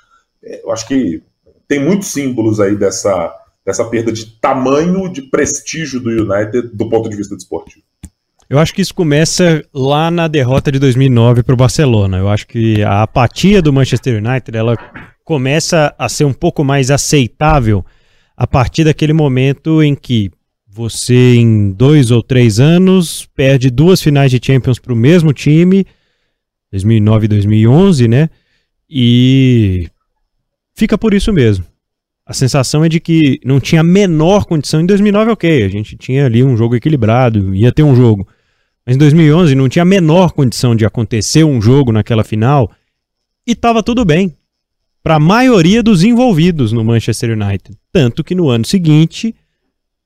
É, eu acho que tem muitos símbolos aí dessa, dessa perda de tamanho, de prestígio do United do ponto de vista desportivo. Eu acho que isso começa lá na derrota de 2009 para o Barcelona. Eu acho que a apatia do Manchester United ela começa a ser um pouco mais aceitável a partir daquele momento em que você, em dois ou três anos, perde duas finais de Champions para o mesmo time, 2009 e 2011, né? E fica por isso mesmo. A sensação é de que não tinha a menor condição. Em 2009, ok, a gente tinha ali um jogo equilibrado, ia ter um jogo. Mas em 2011 não tinha a menor condição de acontecer um jogo naquela final e estava tudo bem para a maioria dos envolvidos no Manchester United. Tanto que no ano seguinte,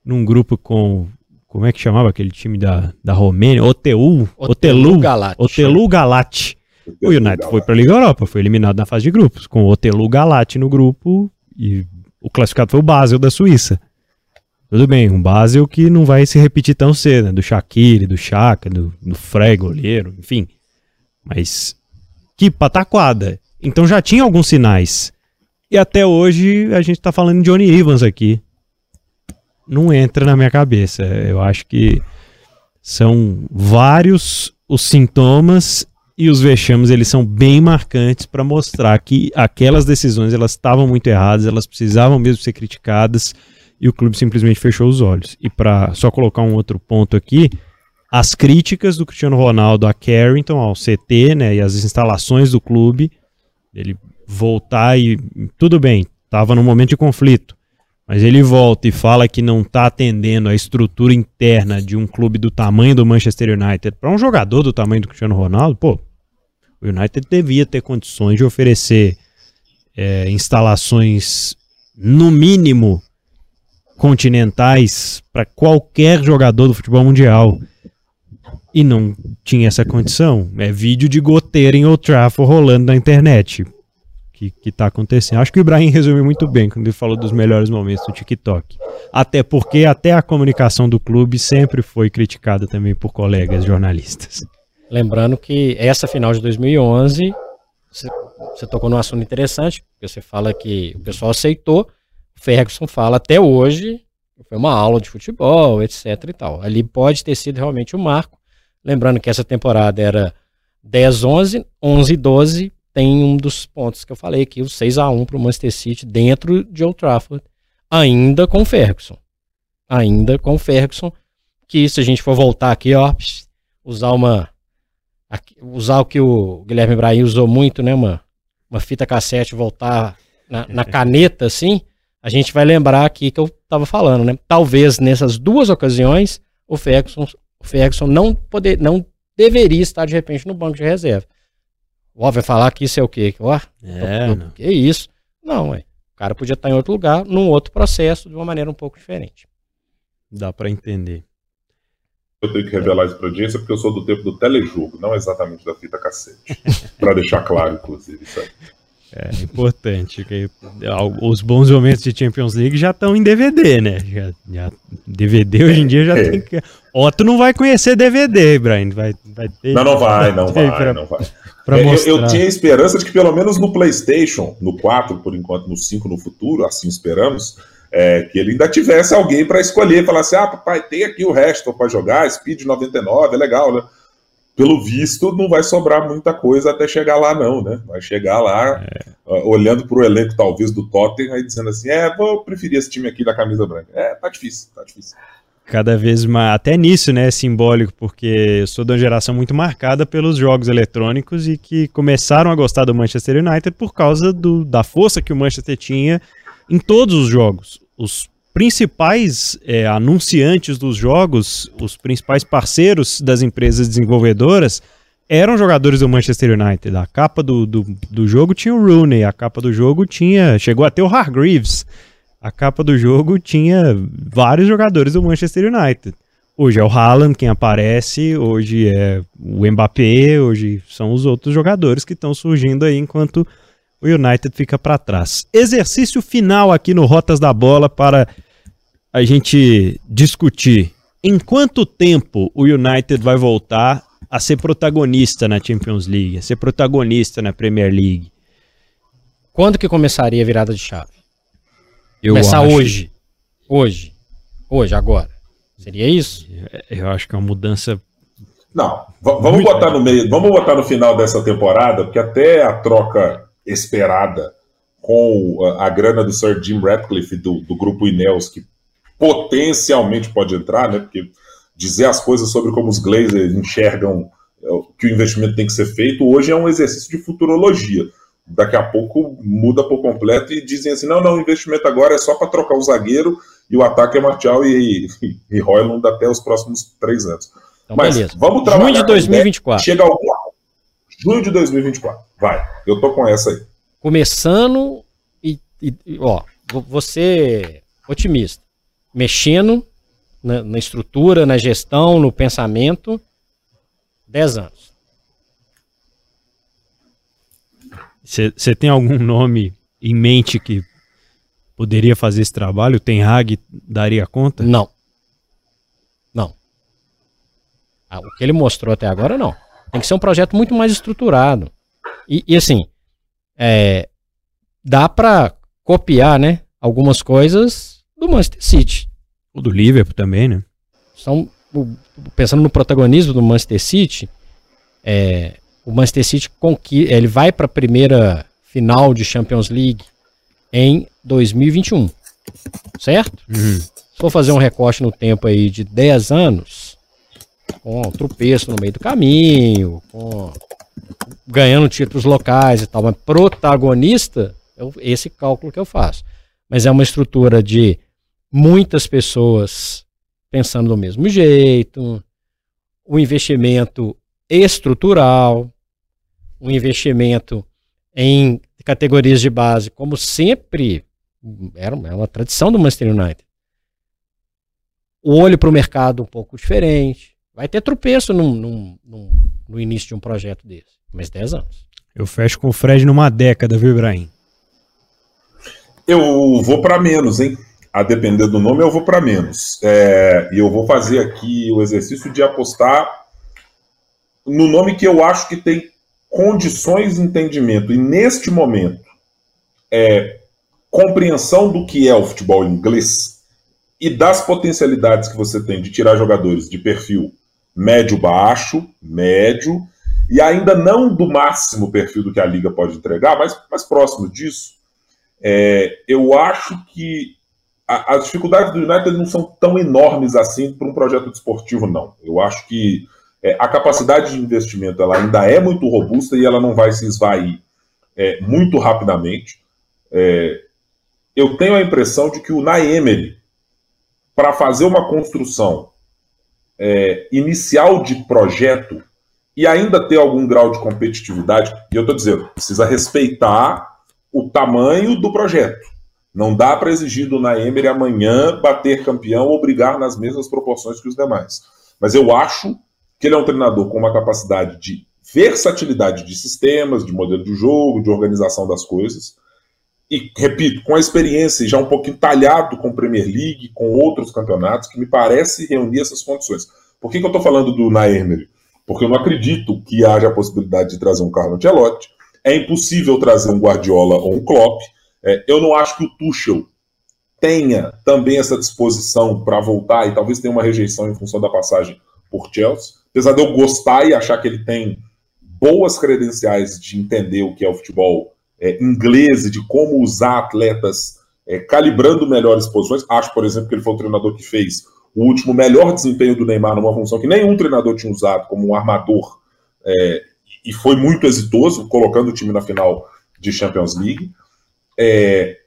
num grupo com. Como é que chamava aquele time da, da Romênia? Otelu. Otelu Galate. Otelu Galate. O United foi para a Liga Europa, foi eliminado na fase de grupos, com o Otelu Galate no grupo e o classificado foi o Basel da Suíça. Tudo bem, um Basel que não vai se repetir tão cedo, né? do Shaqiri, do Chaka, do, do Frey, goleiro, enfim. Mas que pataquada. Então já tinha alguns sinais. E até hoje a gente tá falando de Johnny Evans aqui. Não entra na minha cabeça. Eu acho que são vários os sintomas e os vexames eles são bem marcantes para mostrar que aquelas decisões elas estavam muito erradas, elas precisavam mesmo ser criticadas e o clube simplesmente fechou os olhos. E para só colocar um outro ponto aqui, as críticas do Cristiano Ronaldo a Carrington, ao CT, né, e as instalações do clube, ele voltar e tudo bem, estava num momento de conflito, mas ele volta e fala que não está atendendo a estrutura interna de um clube do tamanho do Manchester United para um jogador do tamanho do Cristiano Ronaldo, pô, o United devia ter condições de oferecer é, instalações no mínimo continentais para qualquer jogador do futebol mundial. E não tinha essa condição. É vídeo de goteira em Old Trafford rolando na internet. Que, que tá acontecendo. Acho que o Ibrahim resumiu muito bem quando ele falou dos melhores momentos do TikTok. Até porque até a comunicação do clube sempre foi criticada também por colegas jornalistas. Lembrando que essa final de 2011, você, tocou num assunto interessante, porque você fala que o pessoal aceitou, Ferguson fala até hoje, foi uma aula de futebol, etc e tal. Ali pode ter sido realmente o um marco. Lembrando que essa temporada era 10 11, 11 12, tem um dos pontos que eu falei aqui, o 6 a 1 para o Manchester City dentro de Old Trafford, ainda com Ferguson. Ainda com Ferguson, que se a gente for voltar aqui, ó, usar uma usar o que o Guilherme Ibrahim usou muito, né, uma, uma fita cassete voltar na, na caneta assim, a gente vai lembrar aqui que eu estava falando, né? Talvez nessas duas ocasiões o Ferguson, o Ferguson não, poder, não deveria estar de repente no banco de reserva. Ó, vai falar que isso é o quê? Ó, é, que isso? Não, ué. o cara podia estar em outro lugar, num outro processo, de uma maneira um pouco diferente. Dá para entender. Eu tenho que revelar isso para audiência porque eu sou do tempo do telejogo, não exatamente da fita cassete. (laughs) para deixar claro, inclusive, isso aí. É importante, que os bons momentos de Champions League já estão em DVD, né? Já, já, DVD hoje em dia já é. tem que. Otto não vai conhecer DVD, Brian. Vai, vai ter, não, não vai, não (laughs) vai, pra, não vai. É, eu, eu, tinha esperança de que pelo menos no PlayStation, no 4, por enquanto, no 5 no futuro, assim esperamos, é, que ele ainda tivesse alguém para escolher, falar assim: ah, papai, tem aqui o resto para jogar, Speed 99, é legal, né? Pelo visto, não vai sobrar muita coisa até chegar lá, não, né? Vai chegar lá, é. uh, olhando para o elenco, talvez, do Tottenham, e dizendo assim: é, vou preferir esse time aqui da camisa branca. É, tá difícil, tá difícil. Cada vez mais, até nisso, né, simbólico, porque eu sou de uma geração muito marcada pelos jogos eletrônicos e que começaram a gostar do Manchester United por causa do, da força que o Manchester tinha em todos os jogos. Os principais é, anunciantes dos jogos, os principais parceiros das empresas desenvolvedoras, eram jogadores do Manchester United. A capa do, do, do jogo tinha o Rooney, a capa do jogo tinha. Chegou até o Hargreaves. A capa do jogo tinha vários jogadores do Manchester United. Hoje é o Haaland quem aparece, hoje é o Mbappé, hoje são os outros jogadores que estão surgindo aí enquanto o United fica para trás. Exercício final aqui no Rotas da Bola para a gente discutir em quanto tempo o United vai voltar a ser protagonista na Champions League, a ser protagonista na Premier League. Quando que começaria a virada de chave? Eu Começar acho... hoje. Hoje. Hoje, agora. Seria isso? Eu acho que é uma mudança. Não, vamos botar no meio, vamos botar no final dessa temporada, porque até a troca esperada com a, grana do Sir Jim Ratcliffe do, do grupo Ineos, que potencialmente pode entrar, né? Porque dizer as coisas sobre como os Glazers enxergam é, que o investimento tem que ser feito hoje é um exercício de futurologia. Daqui a pouco muda por completo e dizem assim: não, não, o investimento agora é só para trocar o zagueiro e o ataque é Martial e, e, e Royland até os próximos três anos. Então, Mas beleza. vamos trabalhar. Junho de 2024. Chega ao Junho de 2024. Vai. Eu tô com essa aí. Começando e, e ó, você otimista. Mexendo na, na, estrutura, na gestão, no pensamento. 10 anos. Você tem algum nome em mente que poderia fazer esse trabalho? O Ten Hag daria conta? Não. Não. Ah, o que ele mostrou até agora, não. Tem que ser um projeto muito mais estruturado. E, e assim, é, dá para copiar, né, algumas coisas do Manchester City. O do Liverpool também, né? São, pensando no protagonismo do Manchester City, é, o Manchester City ele vai para a primeira final de Champions League em 2021, certo? Uhum. Se for fazer um recorte no tempo aí de 10 anos, com tropeço no meio do caminho, com ganhando títulos locais e tal, mas protagonista, eu, esse cálculo que eu faço. Mas é uma estrutura de muitas pessoas pensando do mesmo jeito, o um investimento estrutural, um investimento em categorias de base, como sempre era uma, é uma tradição do Manchester United. O olho para o mercado um pouco diferente. Vai ter tropeço num, num, num, no início de um projeto desse, mas 10 anos. Eu fecho com o Fred numa década, viu, Ibrahim? Eu vou para menos, hein? A depender do nome, eu vou para menos. É, e eu vou fazer aqui o exercício de apostar no nome que eu acho que tem condições de entendimento, e neste momento, é, compreensão do que é o futebol inglês e das potencialidades que você tem de tirar jogadores de perfil médio-baixo, médio, e ainda não do máximo perfil do que a liga pode entregar, mas mais próximo disso, é, eu acho que a, as dificuldades do United não são tão enormes assim para um projeto desportivo, não. Eu acho que é, a capacidade de investimento ela ainda é muito robusta e ela não vai se esvair é, muito rapidamente. É, eu tenho a impressão de que o Naemery, para fazer uma construção é, inicial de projeto e ainda ter algum grau de competitividade, e eu estou dizendo, precisa respeitar o tamanho do projeto. Não dá para exigir do Naemery amanhã bater campeão ou brigar nas mesmas proporções que os demais. Mas eu acho que ele é um treinador com uma capacidade de versatilidade de sistemas, de modelo de jogo, de organização das coisas. E, repito, com a experiência já um pouquinho talhado com Premier League, com outros campeonatos, que me parece reunir essas condições. Por que, que eu estou falando do Naemery? Porque eu não acredito que haja a possibilidade de trazer um Carlo Ancelotti. É impossível trazer um Guardiola ou um Klopp. É, eu não acho que o Tuchel tenha também essa disposição para voltar e talvez tenha uma rejeição em função da passagem por Chelsea apesar de eu gostar e achar que ele tem boas credenciais de entender o que é o futebol é, inglês e de como usar atletas é, calibrando melhores posições. Acho, por exemplo, que ele foi o treinador que fez o último melhor desempenho do Neymar numa função que nenhum treinador tinha usado, como um armador, é, e foi muito exitoso, colocando o time na final de Champions League. É,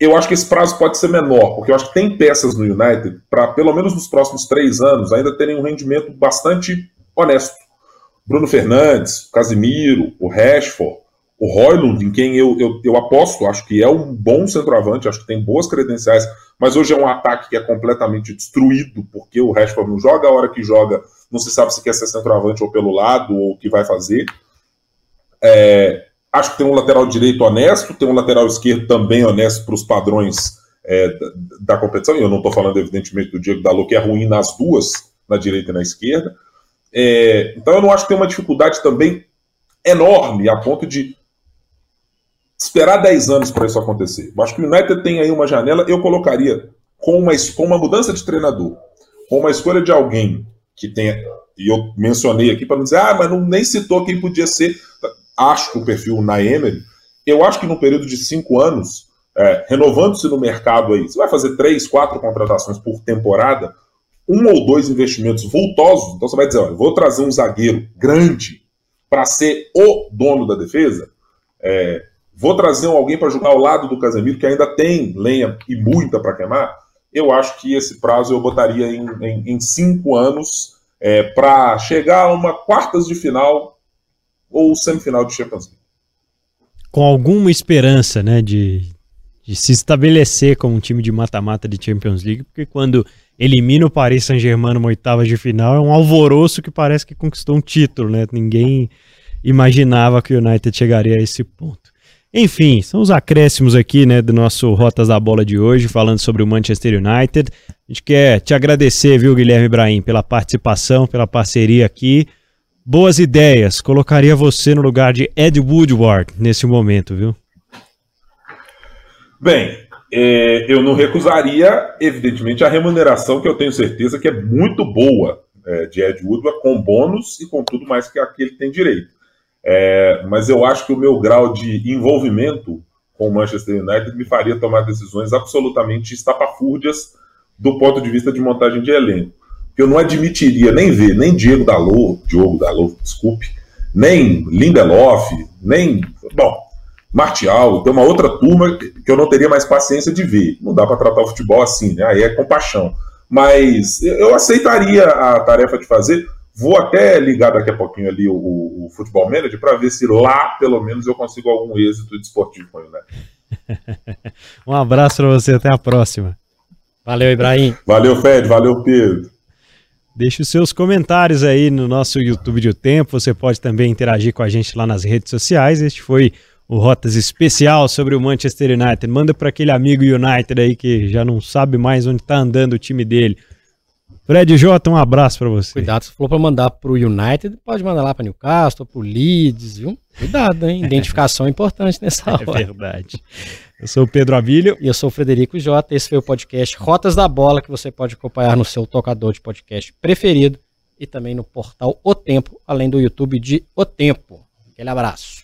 eu acho que esse prazo pode ser menor, porque eu acho que tem peças no United para, pelo menos nos próximos três anos, ainda terem um rendimento bastante honesto. Bruno Fernandes, Casimiro, o Rashford, o Roylund, em quem eu, eu, eu aposto, acho que é um bom centroavante, acho que tem boas credenciais, mas hoje é um ataque que é completamente destruído, porque o Rashford não joga a hora que joga, não se sabe se quer ser centroavante ou pelo lado, ou o que vai fazer. É, Acho que tem um lateral direito honesto, tem um lateral esquerdo também honesto para os padrões é, da, da, competição. E eu não estou falando, evidentemente, do Diego Dalot, que é ruim nas duas, na direita e na esquerda. É, então eu não acho que tem uma dificuldade também enorme a ponto de esperar 10 anos para isso acontecer. Eu acho que o United tem aí uma janela, eu colocaria com uma, com uma mudança de treinador, com uma escolha de alguém que tenha. E eu mencionei aqui para não dizer, ah, mas não, nem citou quem podia ser acho que o perfil na Emery, eu acho que no período de cinco anos, é, renovando-se no mercado aí, você vai fazer três, quatro contratações por temporada, um ou dois investimentos vultosos, então você vai dizer, olha, vou trazer um zagueiro grande para ser o dono da defesa, é, vou trazer alguém para jogar ao lado do Casemiro, que ainda tem lenha e muita para queimar, eu acho que esse prazo eu botaria em, em, em cinco anos é, para chegar a uma quartas de final ou semifinal de Champions League. Com alguma esperança, né, de, de se estabelecer como um time de mata-mata de Champions League, porque quando elimina o Paris Saint-Germain numa oitava de final, é um alvoroço que parece que conquistou um título, né? Ninguém imaginava que o United chegaria a esse ponto. Enfim, são os acréscimos aqui, né, do nosso Rotas da Bola de hoje, falando sobre o Manchester United. A gente quer te agradecer, viu, Guilherme Ibrahim, pela participação, pela parceria aqui. Boas ideias. Colocaria você no lugar de Ed Woodward nesse momento, viu? Bem, é, eu não recusaria, evidentemente, a remuneração que eu tenho certeza que é muito boa é, de Ed Woodward, com bônus e com tudo mais que aquele tem direito. É, mas eu acho que o meu grau de envolvimento com o Manchester United me faria tomar decisões absolutamente estapafúrdias do ponto de vista de montagem de elenco. Eu não admitiria nem ver nem Diego Dalot, Diogo Dalot, desculpe, nem Lindelof, nem. Bom, Martial, tem uma outra turma que eu não teria mais paciência de ver. Não dá para tratar o futebol assim, né? Aí é compaixão. Mas eu aceitaria a tarefa de fazer, Vou até ligar daqui a pouquinho ali o, o, o Futebol Manager para ver se lá, pelo menos, eu consigo algum êxito desportivo com ele. Né? (laughs) um abraço para você, até a próxima. Valeu, Ibrahim. Valeu, Fed, valeu, Pedro. Deixe os seus comentários aí no nosso YouTube de O Tempo. Você pode também interagir com a gente lá nas redes sociais. Este foi o Rotas especial sobre o Manchester United. Manda para aquele amigo United aí que já não sabe mais onde está andando o time dele. Fred Jota, um abraço para você. Cuidado, se for para mandar pro United, pode mandar lá para Newcastle, pro Leeds, viu? Cuidado, hein? (laughs) Identificação é importante nessa é hora. É verdade. Eu sou o Pedro Avilho. E eu sou o Frederico Jota. Esse foi o podcast Rotas da Bola, que você pode acompanhar no seu tocador de podcast preferido e também no portal O Tempo, além do YouTube de O Tempo. Aquele abraço.